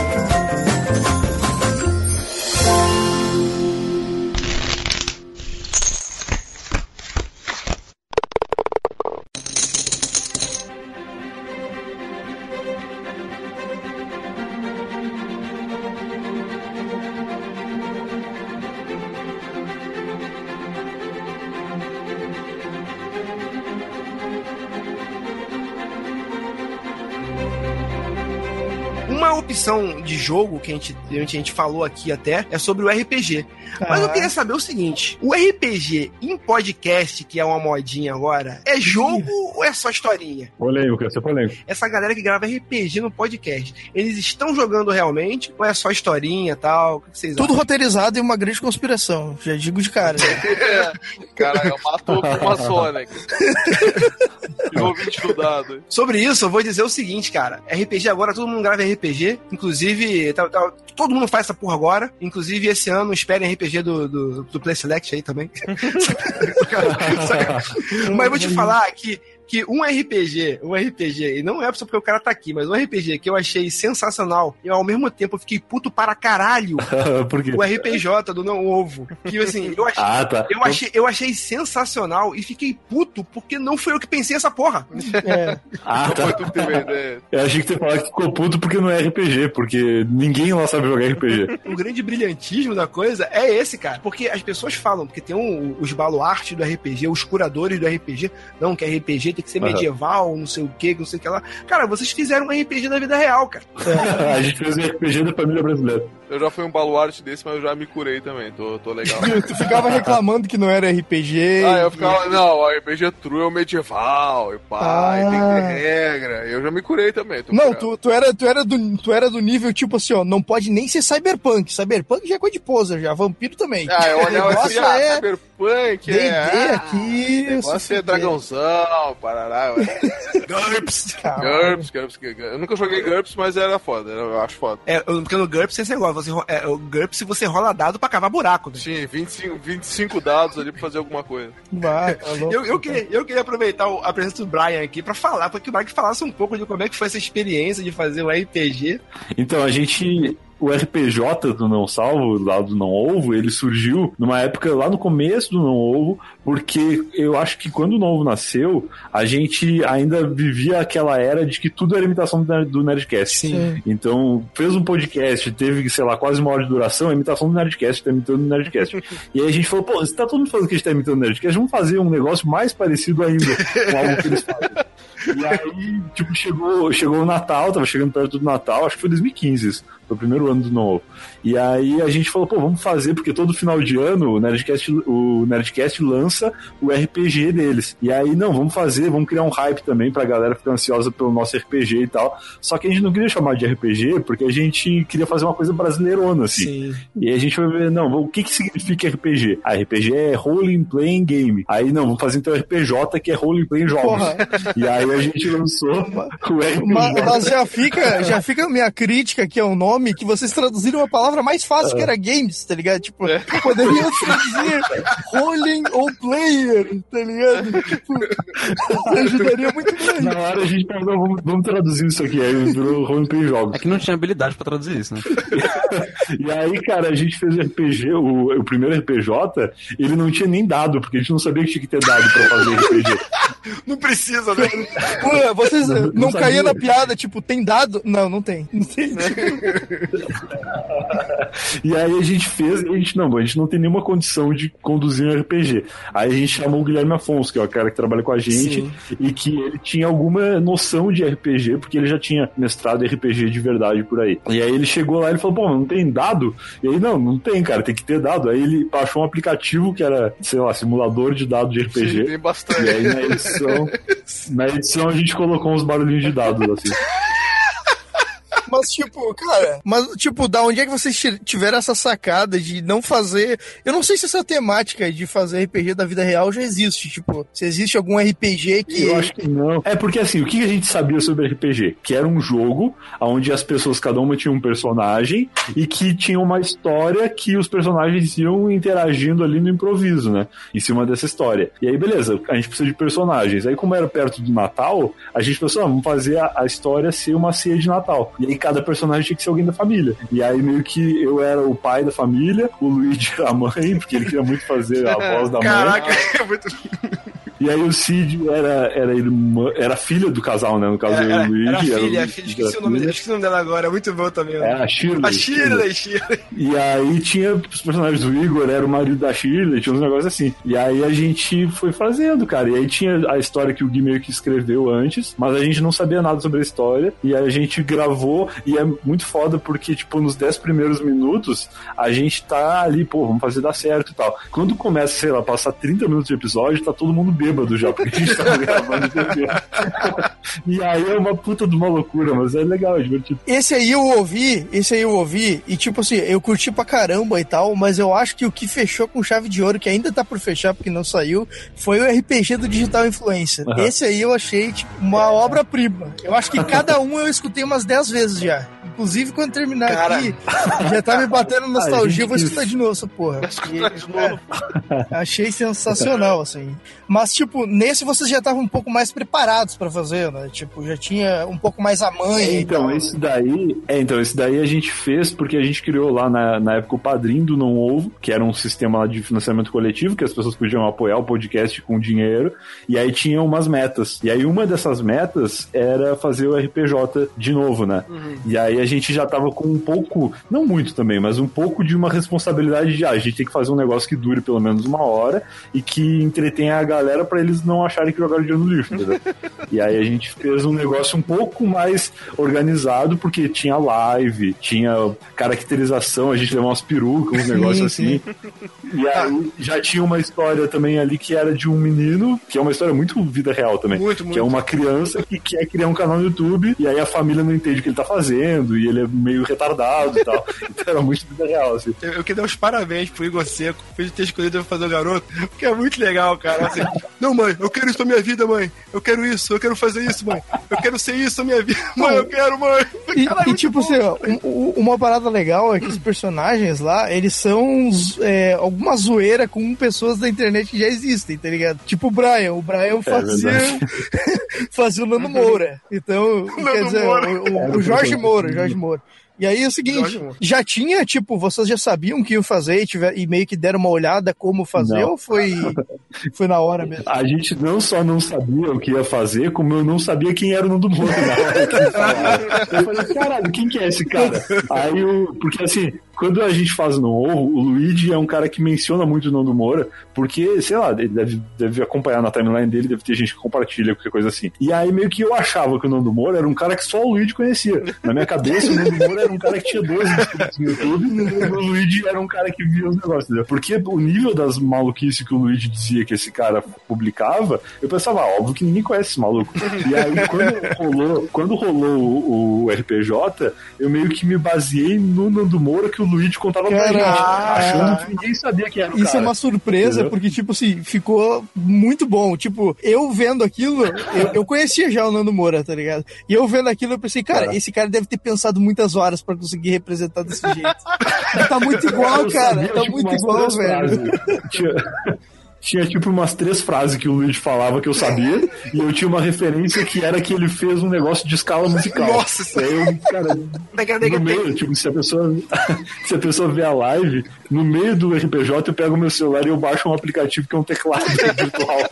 Opção de jogo que a gente, a gente, a gente falou aqui até é sobre o RPG. Mas eu Ah. queria saber o seguinte: o RPG em podcast, que é uma modinha agora, é jogo ou é só historinha? Polêmico, essa é polêmico. Essa galera que grava RPG no podcast, eles estão jogando realmente ou é só historinha e tal? O que vocês Tudo acham? roteirizado e uma grande conspiração. Já digo de cara. (laughs) É, Caralho, matou com uma só, né? Tirou 20 no dado. Sobre isso, eu vou dizer o seguinte, cara. RPG agora, todo mundo grava RPG. Inclusive, tá- tá- todo mundo faz essa porra agora. Inclusive, esse ano, esperem RPG do, do, do Play Select aí também. (laughs) (laughs) Mas vou te falar que, que um RPG, um RPG, e não é só porque o cara tá aqui, mas um RPG que eu achei sensacional e ao mesmo tempo eu fiquei puto para caralho. (laughs) Por quê? O RPJ do Não Ovo. Que assim, eu achei, Ah, tá. eu achei, eu achei sensacional e fiquei puto porque não foi eu que pensei essa porra. É. Ah, tá. Eu achei que você falava que ficou puto porque não é RPG, porque ninguém lá sabe jogar RPG. (laughs) o grande brilhantismo da coisa é esse, cara. Porque as pessoas falam, porque tem um- os baluartes do RPG, os curadores do RPG, não, que RPG tem que ser medieval, não sei o que, não sei o que lá. Cara, vocês fizeram um RPG da vida real, cara. (laughs) a gente fez um RPG da família brasileira. Eu já fui um baluarte desse, mas eu já me curei também. Tô, tô legal. (laughs) Tu ficava reclamando que não era RPG. Ah, eu ficava, não, RPG True é o medieval, e pá, e tem que Ah. ter regra. Eu já me curei também. tô Não, curado. tu, tu, era, tu, era do, tu era do nível tipo assim, ó, não pode nem ser cyberpunk. Cyberpunk já é coisa de poser, já. Vampiro também. Ah, eu o olhava assim, negócio ah, é Cyberpunk, D&D é. ah, aqui. Se é dragãozão, parará. ué. (laughs) GURPS. GURPS, GURPS, GURPS. Eu nunca joguei GURPS, mas era foda, eu acho foda. É, porque no GURPS esse negócio, você, é, o GURPS você rola dado pra cavar buraco. Né? Tinha 25, 25 dados ali pra fazer alguma coisa. Vai, tá (laughs) louco. Eu, eu, queria, eu queria aproveitar o- a presença do Brian aqui pra falar, pra que o Brian falasse um pouco de como é que foi essa experiência de fazer um RPG. Então, a gente. O RPJ do Não Salvo, lá do Não Ovo, ele surgiu numa época lá no começo do Não Ovo, porque eu acho que quando o Não Ovo nasceu, a gente ainda vivia aquela era de que tudo era imitação do Nerd- do Nerdcast. Sim. Então, fez um podcast, teve, sei lá, quase uma hora de duração, é imitação do Nerdcast, tá imitando o Nerdcast. (laughs) e aí a gente falou, pô, se tá todo mundo falando que a gente tá imitando o Nerdcast, vamos fazer um negócio mais parecido ainda com algo que eles fazem. (laughs) E aí, tipo, chegou, chegou o Natal, tava chegando perto do Natal, acho que foi 2015 isso, foi o primeiro ano do novo. E aí a gente falou, pô, vamos fazer, porque todo final de ano o Nerdcast, o Nerdcast lança o RPG deles. E aí, não, vamos fazer, vamos criar um hype também pra galera ficar ansiosa pelo nosso RPG e tal. Só que a gente não queria chamar de RPG, porque a gente queria fazer uma coisa brasileirona, assim. Sim. E aí a gente vai ver, não, o que que significa RPG? Ah, RPG é Role Playing Game. Aí não, vamos fazer então RPJ, que é Role Playing Jogos. Porra. (laughs) E aí a gente lançou o RPG. Mas, mas já fica, já fica a minha crítica, que é o nome, que vocês traduziram uma palavra mais fácil, que era games, tá ligado? Tipo, poderiam traduzir rolling ou player, tá ligado? Tipo, ajudaria muito bem. Na hora a gente pensou, vamos, vamos traduzir isso aqui. Aí virou Playing Jogos. É que não tinha habilidade pra traduzir isso, né? (laughs) E aí, cara, a gente fez o RPG, o, o primeiro RPJ, ele não tinha nem dado, porque a gente não sabia que tinha que ter dado pra fazer RPG. Não precisa, né? (laughs) Pô, vocês não, não caíam na piada, tipo, tem dado? Não, não tem. Não tem. (laughs) E aí a gente fez, e a gente não, a gente não tem nenhuma condição de conduzir um RPG. Aí a gente chamou o Guilherme Afonso, que é o cara que trabalha com a gente, Sim. e que ele tinha alguma noção de RPG, porque ele já tinha mestrado em RPG de verdade por aí. E aí ele chegou lá e ele falou, bom, não tem dado? E aí, não, não tem, cara, tem que ter dado. Aí ele baixou um aplicativo que era, sei lá, simulador de dado de RPG. Sim, tem E bastante. aí na edição, (laughs) na edição a gente colocou uns barulhinhos de dados, assim. (laughs) Mas, tipo, cara, mas, tipo, da onde é que vocês ti- tiveram essa sacada de não fazer. Eu não sei se essa temática de fazer RPG da vida real já existe. Tipo, se existe algum RPG que. Eu acho que não. É porque assim, o que a gente sabia sobre RPG? Que era um jogo onde as pessoas, cada uma tinha um personagem e que tinha uma história que os personagens iam interagindo ali no improviso, né? Em cima dessa história. E aí, beleza, a gente precisa de personagens. Aí, como era perto do Natal, a gente pensou, ah, vamos fazer a, a história ser uma ceia de Natal. E aí, cada personagem tinha que ser alguém da família. E aí, meio que eu era o pai da família, o Luigi era a mãe, porque ele queria muito fazer a (laughs) voz da mãe. Caraca, é muito. E aí o Cid era, era, irmã, era filha do casal, né? No caso, eu e Era, o Luigi. era filha, o a Luigi filha. Esqueci era o, nome, filha. esqueci o nome dela agora, é muito bom também. É, a Shirley. A Shirley, Shirley. E aí tinha os personagens do Igor, era o marido da Shirley, tinha uns negócios assim. E aí a gente foi fazendo, cara. E aí tinha a história que o Gui meio que escreveu antes, mas a gente não sabia nada sobre a história. E aí a gente gravou, e é muito foda porque, tipo, nos 10 primeiros minutos, a gente tá ali, pô, vamos fazer dar certo e tal. Quando começa, sei lá, passar 30 minutos de episódio, tá todo mundo bêbado já, porque (laughs) a gente tava gravando TV. E aí é uma puta de uma loucura, mas é legal, é divertido. Esse aí eu ouvi, esse aí eu ouvi, e tipo assim, eu curti pra caramba e tal, mas eu acho que o que fechou com chave de ouro, que ainda tá por fechar porque não saiu, foi o RPG do Digital Influencer. Aham. Esse aí eu achei, tipo, uma obra-prima. Eu acho que cada um eu escutei umas 10 vezes já. Inclusive, quando terminar Cara. aqui, já tá me batendo (laughs) nostalgia, eu vou escutar de novo essa porra. De novo. Achei sensacional, assim. Mas, tipo, nesse vocês já estavam um pouco mais preparados pra fazer, né? Tipo, já tinha um pouco mais a mãe. Então, esse daí. É, então, esse daí a gente fez porque a gente criou lá na, na época o Padrim do Não Ovo, que era um sistema lá de financiamento coletivo, que as pessoas podiam apoiar o podcast com dinheiro, e aí tinha umas metas. E aí uma dessas metas era fazer o RPJ de novo, né? E aí a gente já tava com um pouco, não muito também, mas um pouco de uma responsabilidade de, ah, a gente tem que fazer um negócio que dure pelo menos uma hora e que entretenha a galera pra eles não acharem que jogaram dinheiro no lixo, entendeu? (laughs) E aí a gente fez um negócio um pouco mais organizado, porque tinha live, tinha caracterização, a gente levou umas perucas, uns negócios sim. assim. E aí já tinha uma história também ali que era de um menino, que é uma história muito vida real também. Muito, Que é muito. uma criança que quer criar um canal no YouTube, e aí a família não entende o que ele tá fazendo, e ele é meio retardado e tal. (laughs) Então era muito vida real, assim. Eu, eu queria dar os parabéns pro Igor Seco por ter escolhido eu fazer o garoto, porque é muito legal, cara. Assim, não, mãe, eu quero isso pra minha vida, mãe. Eu quero isso, eu quero fazer isso, mãe. Eu quero ser isso na minha vida. (laughs) Mãe, eu quero, mãe. E, Cara, é e, tipo bom. assim, ó, um- um- uma parada legal é que os personagens lá, eles são é, alguma zoeira com pessoas da internet que já existem, tá ligado? Tipo o Brian. O Brian fazia, verdade. (laughs) fazia o Nando Moura. Então, (laughs) quer Nando dizer, Moura. o, o- o Jorge Moura, o Jorge Moura. E aí é o seguinte, já tinha, tipo, vocês já sabiam o que iam fazer e, tiver, e meio que deram uma olhada como fazer, Não. ou foi, (laughs) foi na hora mesmo? A gente não só não sabia o que ia fazer, como eu não sabia quem era o Nando Moura na hora. Eu falei, caralho, quem que é esse cara? (laughs) Aí eu, porque assim, quando a gente faz no ovo, o Luigi é um cara que menciona muito o Nando Moura, porque, sei lá, ele deve, deve acompanhar na timeline dele, deve ter gente que compartilha, qualquer coisa assim. E aí meio que eu achava que o Nando Moura era um cara que só o Luigi conhecia. Na minha cabeça, o Nando Moura era um cara que tinha 12 inscritos no YouTube, e o Luigi era um cara que via os negócios, entendeu? Porque o nível das maluquices que o Luigi dizia que esse cara publicava, eu pensava, ah, óbvio que ninguém conhece esse maluco. E aí, quando rolou, quando rolou o, o RPJ, eu meio que me baseei no Nando Moura que o Luigi contava pra gente, Caraca. achando que ninguém sabia quem era o Isso cara. é uma surpresa, Entendeu? porque, tipo assim, ficou muito bom. Tipo, eu vendo aquilo, eu, eu conhecia já o Nando Moura, tá ligado? E eu vendo aquilo, eu pensei, cara, esse cara deve ter pensado muitas horas pra conseguir representar desse jeito. Tá muito (laughs) igual, cara. sabia, Tá muito igual, velho. (laughs) Tinha, tipo umas três frases que o Luigi falava que eu sabia, e eu tinha uma referência que era que ele fez um negócio de escala musical. Nossa aí eu, cara, (laughs) no meio, tipo, se a pessoa (laughs) se a pessoa vê a live, no meio do RPJ eu pego meu celular e eu baixo um aplicativo que é um teclado (laughs) virtual.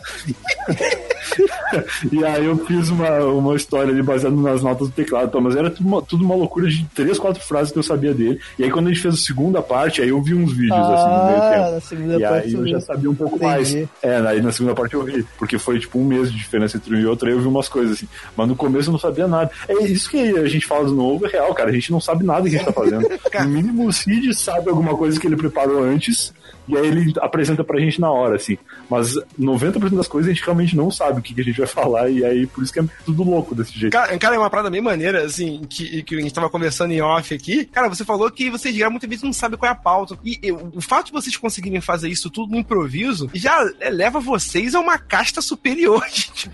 (laughs) e aí eu fiz uma, uma história ali baseada nas notas do teclado, tá? mas era tudo uma, tudo uma loucura de três, quatro frases que eu sabia dele. E aí quando a gente fez a segunda parte, aí eu vi uns vídeos assim no meio Ah, tempo. na segunda e parte aí eu já sabia um pouco Entendi. mais. É, aí na segunda parte eu vi, porque foi tipo um mês de diferença entre um e outro, aí eu vi umas coisas assim. Mas no começo eu não sabia nada. É isso que a gente fala do novo, é real, cara. A gente não sabe nada que a gente tá fazendo. (laughs) No mínimo o Cid sabe alguma coisa que ele preparou antes, e aí ele apresenta pra gente na hora, assim. Mas 90% das coisas a gente realmente não sabe. o que, que a gente vai falar, e aí por isso que é tudo louco desse jeito. Cara, cara, é uma parada bem maneira, assim, que, que a gente tava conversando em off aqui. Cara, você falou que vocês já muitas vezes não sabem qual é a pauta. E, e o fato de vocês conseguirem fazer isso tudo no improviso já leva vocês a uma casta superior de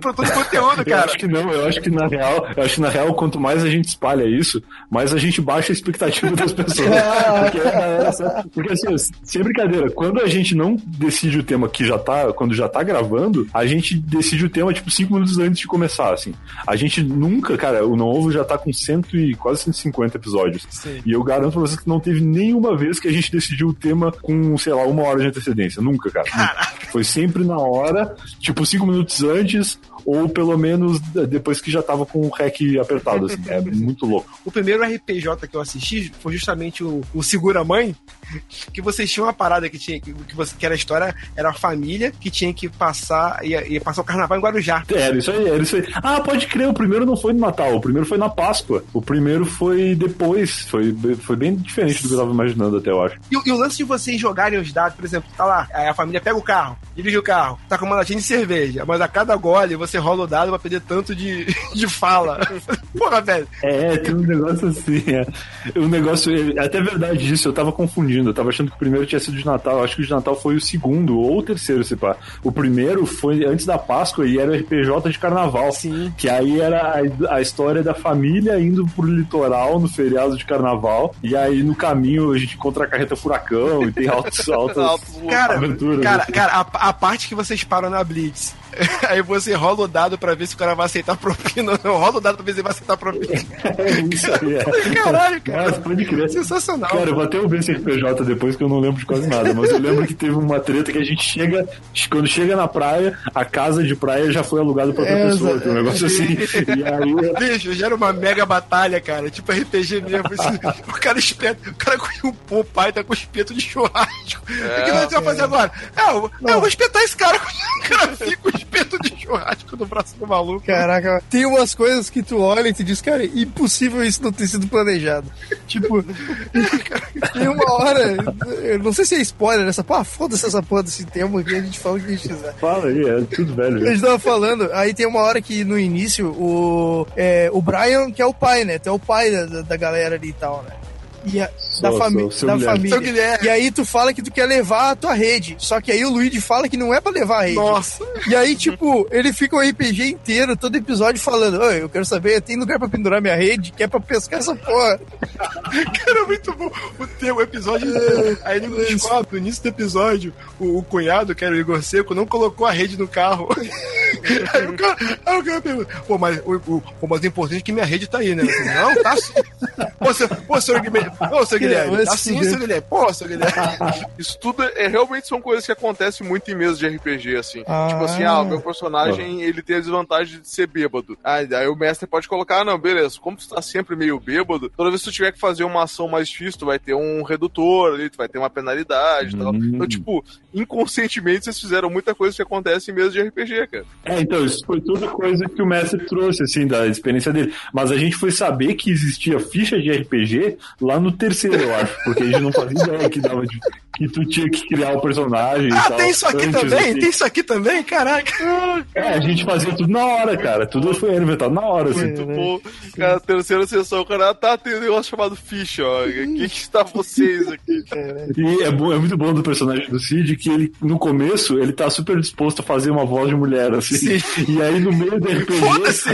produtor de conteúdo, Eu cara. acho que não, eu acho que na real, eu acho que na real, quanto mais a gente espalha isso, mais a gente baixa a expectativa das pessoas. (laughs) porque, é, é? Porque, assim, sem brincadeira, quando a gente não decide o tema que já tá, quando já tá gravando, a gente decide o tema, tipo, cinco minutos antes de começar, assim. A gente nunca, cara, o Novo já tá com cento e quase 150 episódios. E eu garanto pra vocês que não teve nenhuma vez que a gente decidiu o tema com, sei lá, uma hora de antecedência. Nunca, cara. Nunca. Foi sempre na hora, tipo, cinco minutos antes, ou pelo menos depois que já tava com o REC apertado, assim. É muito louco. (laughs) O primeiro RPG que eu assisti foi justamente o, o Segura Mãe, que vocês tinham uma parada que tinha que, que, você, que era a história, era a família que tinha que passar, ia, ia passar o carnaval em Guarujá. Era isso aí, era isso aí. Ah, pode crer, o primeiro não foi no Natal, o primeiro foi na Páscoa. O primeiro foi depois, foi, foi bem diferente do que eu tava imaginando até, eu acho. E, e o lance de vocês jogarem os dados, por exemplo, tá lá, a família pega o carro, dirige o carro, tá com uma latinha de cerveja, mas a cada gole você rola o dado pra perder tanto de, (laughs) de fala. (laughs) Porra, velho. É, tem um negócio assim, é. Um negócio, é até verdade isso, eu tava confundindo, eu tava achando que o primeiro tinha sido de Natal, eu acho que o de Natal foi o segundo, ou o terceiro, se pá. O primeiro foi antes da Páscoa e era o RPJ de Carnaval. Sim. Que aí era a, a história da família indo pro litoral no feriado de Carnaval, e aí no caminho a gente encontra a carreta furacão e tem altos, (laughs) altas Cara, aventuras. cara, assim. cara a, a parte que vocês param na Blitz. (laughs) Aí você rola o dado pra ver se o cara vai aceitar propina ou não. Rola o dado pra ver se ele vai aceitar propina. É isso aí, é. Caralho, cara. Nossa, pode crer. Sensacional. Cara, eu vou até ouvir esse RPJ depois que eu não lembro de quase nada, mas eu lembro que teve uma treta que a gente chega, quando chega na praia, a casa de praia já foi alugada pra outra É, pessoa, exato. tem um negócio assim. E aí. Bicho, gera uma mega batalha, cara. Tipo RPG mesmo. Assim, o cara espeta, o cara com o pai tá com espeto de churrasco. o que nós vamos fazer agora? É, eu, eu vou espetar esse cara. (laughs) O cara fica com espeto de churrasco no braço do maluco. Caraca, tem umas coisas que tu olha e tu diz, cara, impossível isso não ter sido planejado. (laughs) Tipo, tem uma hora, eu não sei se é spoiler nessa, pô, foda-se essa porra desse tema que a gente fala o que a gente quiser. Fala aí, é tudo velho. A gente tava falando, aí tem uma hora que no início o, é, o Brian, que é o pai, né? Tu é o pai da, da- da galera ali e tal, né? E a- da, fami sou, seu da família. Seu. E aí tu fala que tu quer levar a tua rede. Só que aí o Luigi fala que não é pra levar a rede. Nossa. E aí, tipo, ele fica o RPG inteiro, todo episódio, falando: Oi, eu quero saber, tem lugar pra pendurar minha rede? Que é pra pescar essa porra. (laughs) Cara, muito bom. O teu episódio. Aí ele descobre, no início do episódio, o, o cunhado, que era o Igor Seco, não colocou a rede no carro. (laughs) Aí o cara, aí o cara pergunta, pô, mas o, o, o importante é que minha rede tá aí, né? Eu falei, não, tá sim. Pô, (laughs) seu, pô, senhor Guilherme, pô, seu Guilherme, vai tá se sim, fuder. seu Guilherme. Pô, seu Guilherme. (laughs) Isso tudo é, realmente são coisas que acontecem muito em mesas de RPG, assim. Ah. Tipo assim, ah, o meu personagem, ele tem a desvantagem de ser bêbado. Ah, aí o mestre pode colocar, ah, não, beleza, como tu tá sempre meio bêbado, toda vez que tu tiver que fazer uma ação mais difícil, tu vai ter um redutor ali, tu vai ter uma penalidade e tal. Hum. Então, tipo, inconscientemente vocês fizeram muita coisa que acontece em mesas de RPG, cara. É, então, isso foi tudo coisa que o mestre trouxe, assim, da experiência dele. Mas a gente foi saber que existia ficha de RPG lá no terceiro, eu acho, porque a gente não fazia ideia que dava de, que tu tinha que criar o personagem e Ah, tal. tem isso aqui antes, também? assim. Tem isso aqui também? Caraca. É, a gente fazia tudo na hora, cara. Tudo foi inventado na hora, assim. Muito bom. Cara, terceira sessão, o cara, ah, tá, tem um negócio chamado ficha, ó. O que que está vocês aqui? E é, bom, é muito bom do personagem do Cid que ele, no começo, ele tá super disposto a fazer uma voz de mulher, assim. E aí, no meio do RPG,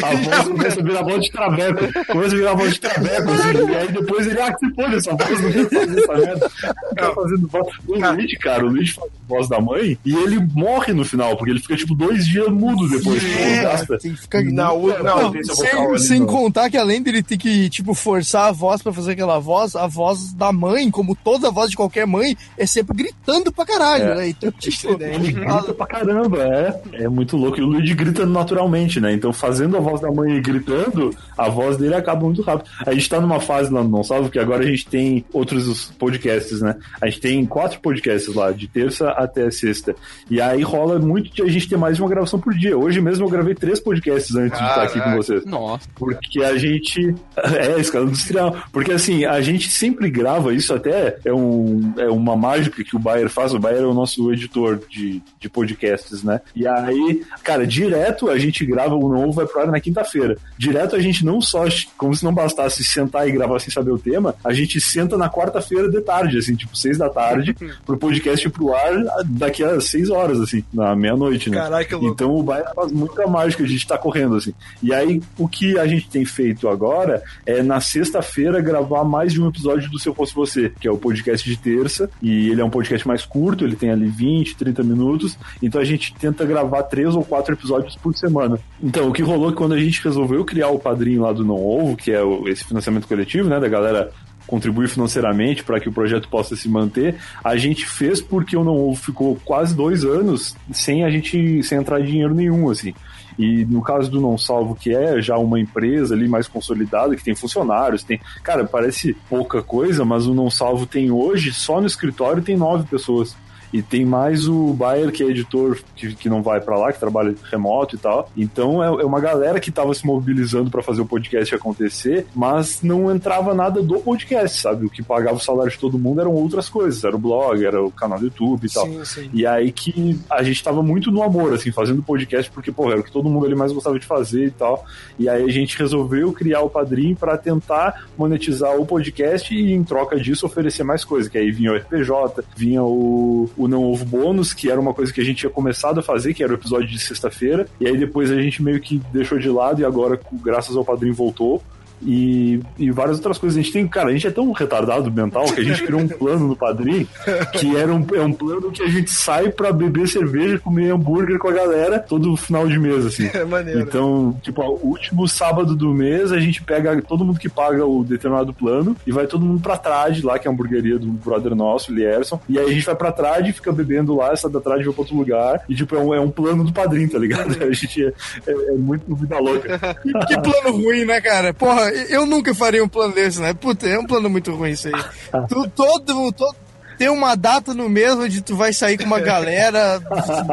a voz começa a virar voz de traveco. Começa a virar voz de traveco, assim. E aí depois ele, ah, que foda essa voz, não quero fazer essa merda. Fica fazendo voz. O Luigi, cara, o Luigi faz a voz da mãe e ele morre no final, porque ele fica, tipo, dois dias mudo depois. É, tem que ficar- não, potência sem, vocal sem contar que além dele ter que, tipo, forçar a voz pra fazer aquela voz, a voz da mãe, como toda voz de qualquer mãe, é sempre gritando pra caralho, É. né? Então, tipo, Ele grita pra caramba, é. É muito louco. E o Luigi grita naturalmente, né? Então, fazendo a voz da mãe e gritando, a voz dele acaba muito rápido. A gente tá numa fase lá no Não Salvo que agora a gente tem outros podcasts, né? A gente tem quatro podcasts lá, de terça até sexta. E aí rola muito de a gente ter mais de uma gravação por dia. Hoje mesmo eu gravei três podcasts antes de estar aqui com vocês. Nossa. Porque a gente. (laughs) É, escala industrial. Porque assim, a gente sempre grava isso até. É, um, é uma mágica que o Bayer faz. O Bayer é o nosso editor de, de podcasts, né? E aí, cara, direto a gente grava o novo, vai pro ar na quinta-feira. Direto a gente não só, como se não bastasse sentar e gravar sem saber o tema, a gente senta na quarta-feira de tarde, assim, tipo, seis da tarde, pro podcast ir pro ar daqui a seis horas, assim, na meia-noite, né? Caraca, louco. Então o Bayer faz muita mágica, a gente tá correndo, assim. E aí, o que a gente tem feito agora é na sexta-feira gravar mais de um episódio do Se Eu Fosse Você, que é o podcast de terça, e ele é um podcast mais curto, ele tem ali 20, 30 minutos, então a gente tenta gravar três ou quatro episódios por semana. Então, o que rolou é que quando a gente resolveu criar o padrinho lá do Não Ovo, que é esse financiamento coletivo, né, da galera contribuir financeiramente para que o projeto possa se manter, a gente fez porque o Não Ovo ficou quase dois anos sem a gente, sem entrar dinheiro nenhum, assim. E no caso do Não Salvo, que é já uma empresa ali mais consolidada, que tem funcionários, tem. Cara, parece pouca coisa, mas o Não Salvo tem hoje, só no escritório, tem nove pessoas. E tem mais o Bayer, que é editor que, que não vai pra lá, que trabalha remoto e tal. Então é, é uma galera que tava se mobilizando pra fazer o podcast acontecer, mas não entrava nada do podcast, sabe? O que pagava o salário de todo mundo eram outras coisas. Era o blog, era o canal do YouTube e tal. Sim, sim. E aí que a gente tava muito no amor, assim, fazendo podcast, porque, pô, era o que todo mundo ali mais gostava de fazer e tal. E aí a gente resolveu criar o Padrim para tentar monetizar o podcast e, em troca disso, oferecer mais coisas. Que aí vinha o RPJ, vinha o, o Não Ovo Bônus, que era uma coisa que a gente tinha começado a fazer, que era o episódio de sexta-feira. E aí depois a gente meio que deixou de lado e agora, graças ao Padrim, voltou. E, e várias outras coisas. A gente tem, cara, a gente é tão retardado mental que a gente criou um (laughs) plano no Padrim que era um, é um plano que a gente sai pra beber cerveja, comer hambúrguer com a galera todo final de mês, assim. (laughs) É maneiro. Então, tipo, ó, o último sábado do mês a gente pega todo mundo que paga o determinado plano e vai todo mundo pra trás lá, que é a hamburgueria do brother nosso, o Lierson. E aí a gente vai pra trás e fica bebendo lá, essa da trás vai pra outro lugar. E, tipo, é um, é um plano do padrinho, tá ligado? (laughs) A gente é, é, é muito vida louca. Que plano ruim, né, cara? Porra, eu nunca faria um plano desse, né? Puta, é um plano muito ruim isso aí. (laughs) Tu, todo, todo, tem uma data no mês onde tu vai sair com uma galera,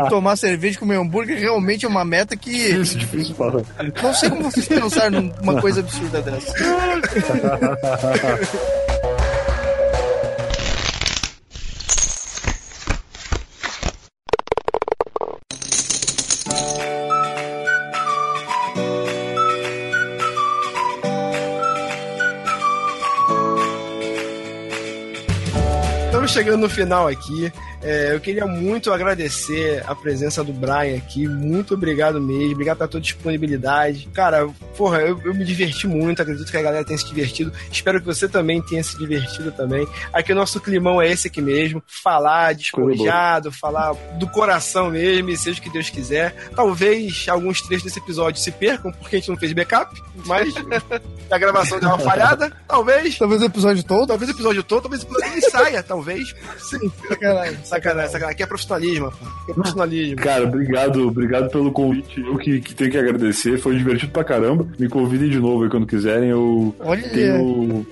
tomar cerveja, comer hambúrguer, realmente é uma meta que. Difícil, difícil falar. Não sei como vocês pensaram numa coisa absurda dessa. (laughs) chegando no final aqui. É, eu queria muito agradecer a presença do Brian aqui. Muito obrigado mesmo. Obrigado pela tua disponibilidade. Cara, porra, eu, eu me diverti muito. Acredito que a galera tenha se divertido. Espero que você também tenha se divertido também. Aqui o nosso climão é esse aqui mesmo. Falar despojado, falar do coração mesmo, e seja o que Deus quiser. Talvez alguns trechos desse episódio se percam, porque a gente não fez backup, mas (laughs) a gravação deu uma falhada. Talvez. Talvez o episódio todo. Talvez o episódio todo, talvez o episódio nem saia, talvez. (laughs) Sim. Sacanagem. Sacanagem, sacanagem. Aqui é profissionalismo, pô. Aqui é profissionalismo. Cara, obrigado, obrigado pelo convite. Eu que, que tenho que agradecer. Foi divertido pra caramba. Me convidem de novo aí quando quiserem. Eu tenho.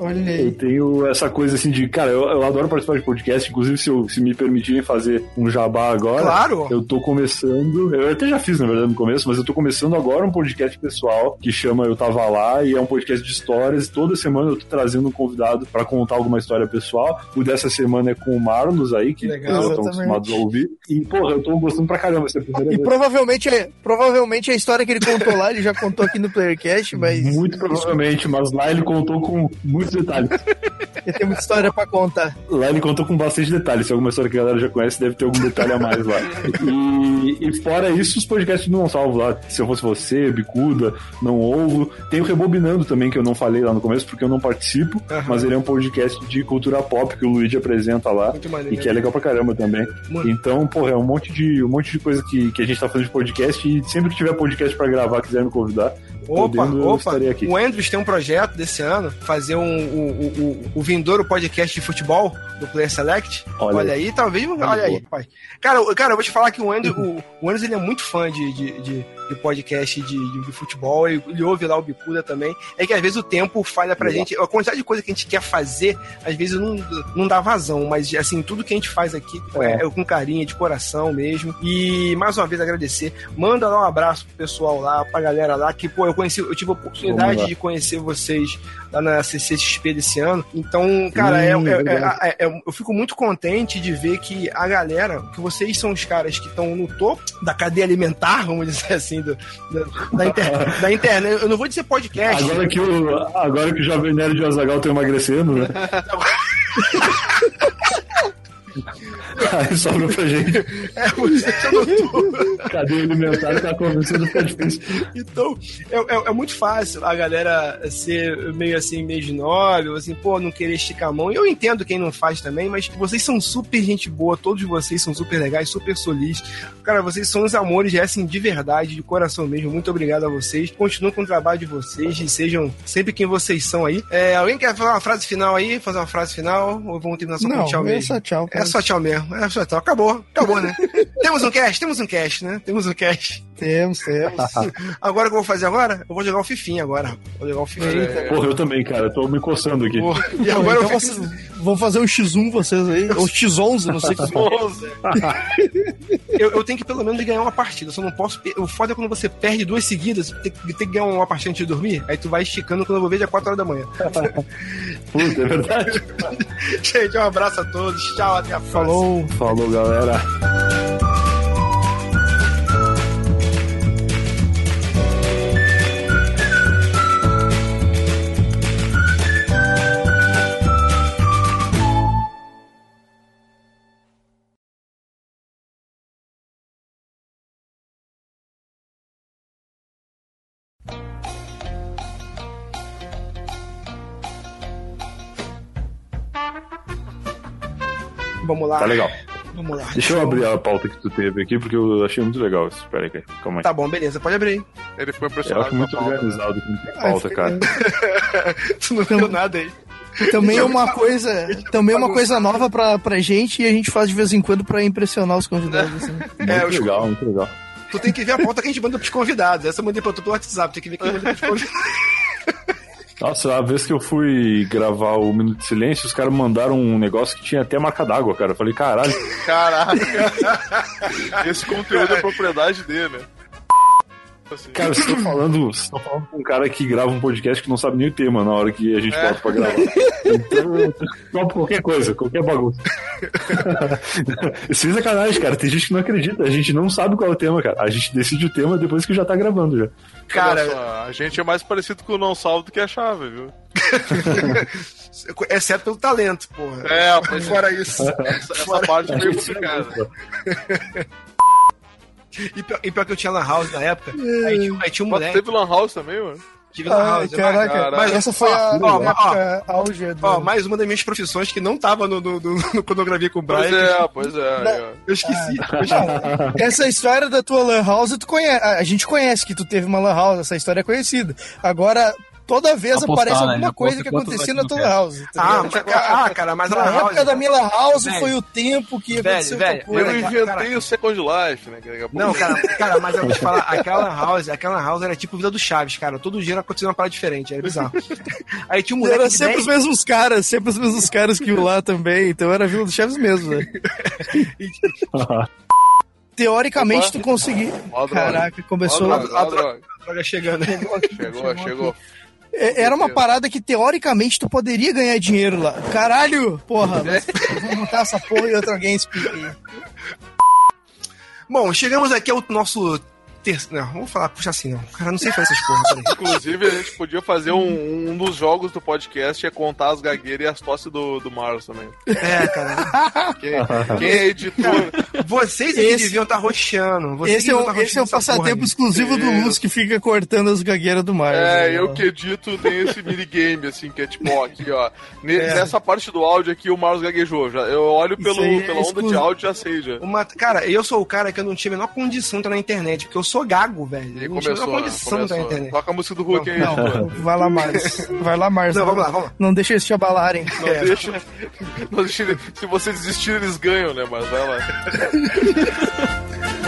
Eu tenho essa coisa assim de, cara, eu, eu adoro participar de podcast, inclusive se, eu- se me permitirem fazer um jabá agora. Claro. Eu tô começando, eu até já fiz na verdade no começo, mas eu tô começando agora um podcast pessoal que chama Eu Tava Lá e é um podcast de histórias. Toda semana eu tô trazendo um convidado pra contar alguma história pessoal. O dessa semana é com o Marlos aí, que Legal. vocês estão acostumados a ouvir. E, porra, eu tô gostando pra caramba. Essa é primeira E vez. provavelmente, é- provavelmente a história que ele contou lá, ele já contou aqui no Playercast, mas Muito provavelmente, mas lá ele contou com muitos detalhes. ele tem muita história pra contar. Lá ele contou com bastante detalhes. Se é alguma história que a galera já conhece, deve ter algum detalhe a mais lá. E, e fora isso, os podcasts do Não Salvo lá. Se eu fosse você, Bicuda, Não Ovo. Tem o Rebobinando também, que eu não falei lá no começo, porque eu não participo. Aham. Mas ele é um podcast de cultura pop que o Luigi apresenta lá. Muito maneiro. E que é legal pra caramba também. Muito. Então, porra, é um monte de, um monte de coisa que, que a gente tá fazendo de podcast. E sempre que tiver podcast pra gravar, quiser me convidar, Opa, podendo, opa. O Andrews tem um projeto desse ano, fazer um, o, o, o, Vindouro Podcast de Futebol do Player Select. Olha, Olha aí, talvez. Tá olha aí, boa. pai. Cara, eu- cara, eu vou te falar que o Andrews, o, o Andrews ele é muito fã de, de, de, de podcast de, de, de futebol, ele, ele ouve lá o Bicuda também. É que às vezes o tempo falha pra Legal. gente. A quantidade de coisa que a gente quer fazer, às vezes não, não dá vazão, mas assim, tudo que a gente faz aqui é, é com carinho, de coração mesmo. E mais uma vez agradecer. Manda lá um abraço pro pessoal lá, pra galera lá, que, pô, eu conheci, eu tive a oportunidade de conhecer vocês lá na CCXP desse ano. Então, cara, Hum, é- é- eu fico muito contente de ver que a galera, que vocês são os caras que estão no topo da cadeia alimentar, vamos dizer (laughs) assim, do- da, da inter- da internet. Eu não vou dizer podcast. Agora que, o, agora que o Jovem Nerd de Azagal tá emagrecendo, né? (laughs) Aí sobra pra gente. É, vocês são no topo. Cadeia alimentar tá começando a ficar difícil. Então, é, é- é muito fácil a galera ser meio assim, meio snóbil, assim, pô, não querer esticar a mão. Eu entendo quem não faz também, mas vocês são super gente boa, todos vocês são super legais, super solis. Cara, vocês são os amores, é assim, de verdade, de coração mesmo. Muito obrigado a vocês. Continuem com o trabalho de vocês e sejam sempre quem vocês são aí. É, alguém quer falar uma frase final aí? Fazer uma frase final? Ou vamos terminar só com Não, tchau é mesmo? só tchau. É só tchau mesmo. É só tchau. Acabou. Acabou, né? (laughs) temos um cast, temos um cast, né? Temos um cast. Temos, temos. (laughs) Agora o que eu vou fazer agora? Eu vou jogar o Fifinha agora. Vou jogar o Fifinha. Porra, eu também, cara. Tô me coçando aqui. Pô, E agora então eu vocês vão fazer um X1 vocês aí, ou X11, não sei o que. (laughs) eu, eu tenho que pelo menos ganhar uma partida. Eu só não posso. O foda é quando você perde duas seguidas, tem, que- tem que ganhar uma partida antes de dormir. Aí tu vai esticando quando eu vou ver já é 4 horas da manhã. (laughs) Puta, é verdade. Gente, um abraço a todos. Tchau, até a próxima. Falou. Falou, galera. Vamos lá. Tá legal. Vamos lá. Deixa eu abrir a pauta que tu teve aqui, porque eu achei muito legal isso. Pera aí, calma aí. Tá bom, beleza. Pode abrir aí. Ele ficou Eu impressionado. acho muito pauta. organizado com a pauta, cara. (laughs) tu não viu nada aí. Também é (laughs) uma coisa, também é uma coisa nova pra, pra gente e a gente faz de vez em quando pra impressionar os convidados. (laughs) Assim. É, Muito legal, muito legal. Tu tem que ver a pauta que a gente manda pros convidados. Essa eu mandei pra tu pelo WhatsApp. Tem que ver quem manda pros convidados. Nossa, a vez que eu fui gravar o Minuto de Silêncio, os caras mandaram um negócio que tinha até marca d'água, cara. Eu falei, caralho. Caraca. (laughs) Esse conteúdo é propriedade dele. Assim. Cara, vocês estão falando, vocês estão falando com um cara que grava um podcast que não sabe nem o tema na hora que a gente É. bota pra gravar. Então, topo qualquer coisa, qualquer bagunça. (laughs) Isso é sacanagem, cara. Tem gente que não acredita. A gente não sabe qual é o tema, cara. A gente decide o tema depois que já tá gravando já. Cara, só, a gente é mais parecido com o não salvo do que a chave, viu? (laughs) exceto pelo talento, porra. É, mas Fora isso. essa, essa parte é meio complicada. E pior, e pior que eu tinha Lan House na época. Aí tinha, aí tinha um Mas moleque. teve Lan House também, mano? Tive Lan Ah, House. caraca, Caraca. Mas- essa foi a, ó, ó, a época auge do... Ó, mais uma das minhas profissões que não tava no, no, no- no- quando eu gravei com o Brian. Pois é, pois é. ó. Eu esqueci. Ah. eu (laughs) esqueci. Essa história da tua lan house, tu conhece, a gente conhece que tu teve uma lan house, essa história é conhecida. Agora, toda vez Apostar, aparece né? alguma coisa que acontecia na lan house. tá Ah, ah, cara, mas a Na época House. da minha lan house Velho. foi o tempo que Velho, aconteceu velho. Eu inventei cara. o Second Life, né? a Não, cara, cara, mas eu vou te (laughs) falar, aquela House, aquela House era tipo vida do Chaves, cara. Todo dia acontecia uma parada diferente, era bizarro. (laughs) Aí tinha um moleque Era sempre 10 os mesmos caras, sempre os mesmos caras que iam lá também, então era Vila do Chaves mesmo, né? (laughs) Teoricamente tu conseguiu. Caraca, começou. Ó, droga, ó, droga. droga chegando. Chegou, chegou. É, Era uma parada que teoricamente tu poderia ganhar dinheiro lá. Caralho, porra, mas vamos botar essa porra e outro alguém explica. Bom, chegamos aqui ao nosso terceiro. Não, vamos falar, puxa assim, não. Cara, não sei fazer essas porra. peraí. Inclusive, a gente podia fazer um, um dos jogos do podcast é contar as gagueiras e as tosses do, do Marlos também. É, cara. (laughs) Quem, quem é editor? (laughs) Vocês aqui Esse- deviam estar roxando. Vocês Esse é, o, tá esse é o roxando passatempo exclusivo do Isso. Luz que fica cortando as gagueiras do mar. É, né? eu que edito tem esse minigame, assim, que é tipo, ó, aqui, ó. É. Nessa parte do áudio aqui, o Marlos gaguejou. Já, eu olho pelo, é pela onda de áudio e já sei, já. Uma, cara, eu sou o cara que eu não tive a menor condição de estar na internet, porque eu começou gago, velho. Ele começou, uma condição né? Começou. internet. Toca a música do Hulk aí. Não, vai lá, Mars. Vai lá, Mars. Não, vamos lá, vamos lá. Não deixa eles te abalarem. Não deixa, não deixa- Se você desistir, eles ganham, né? Mas vai lá. (laughs)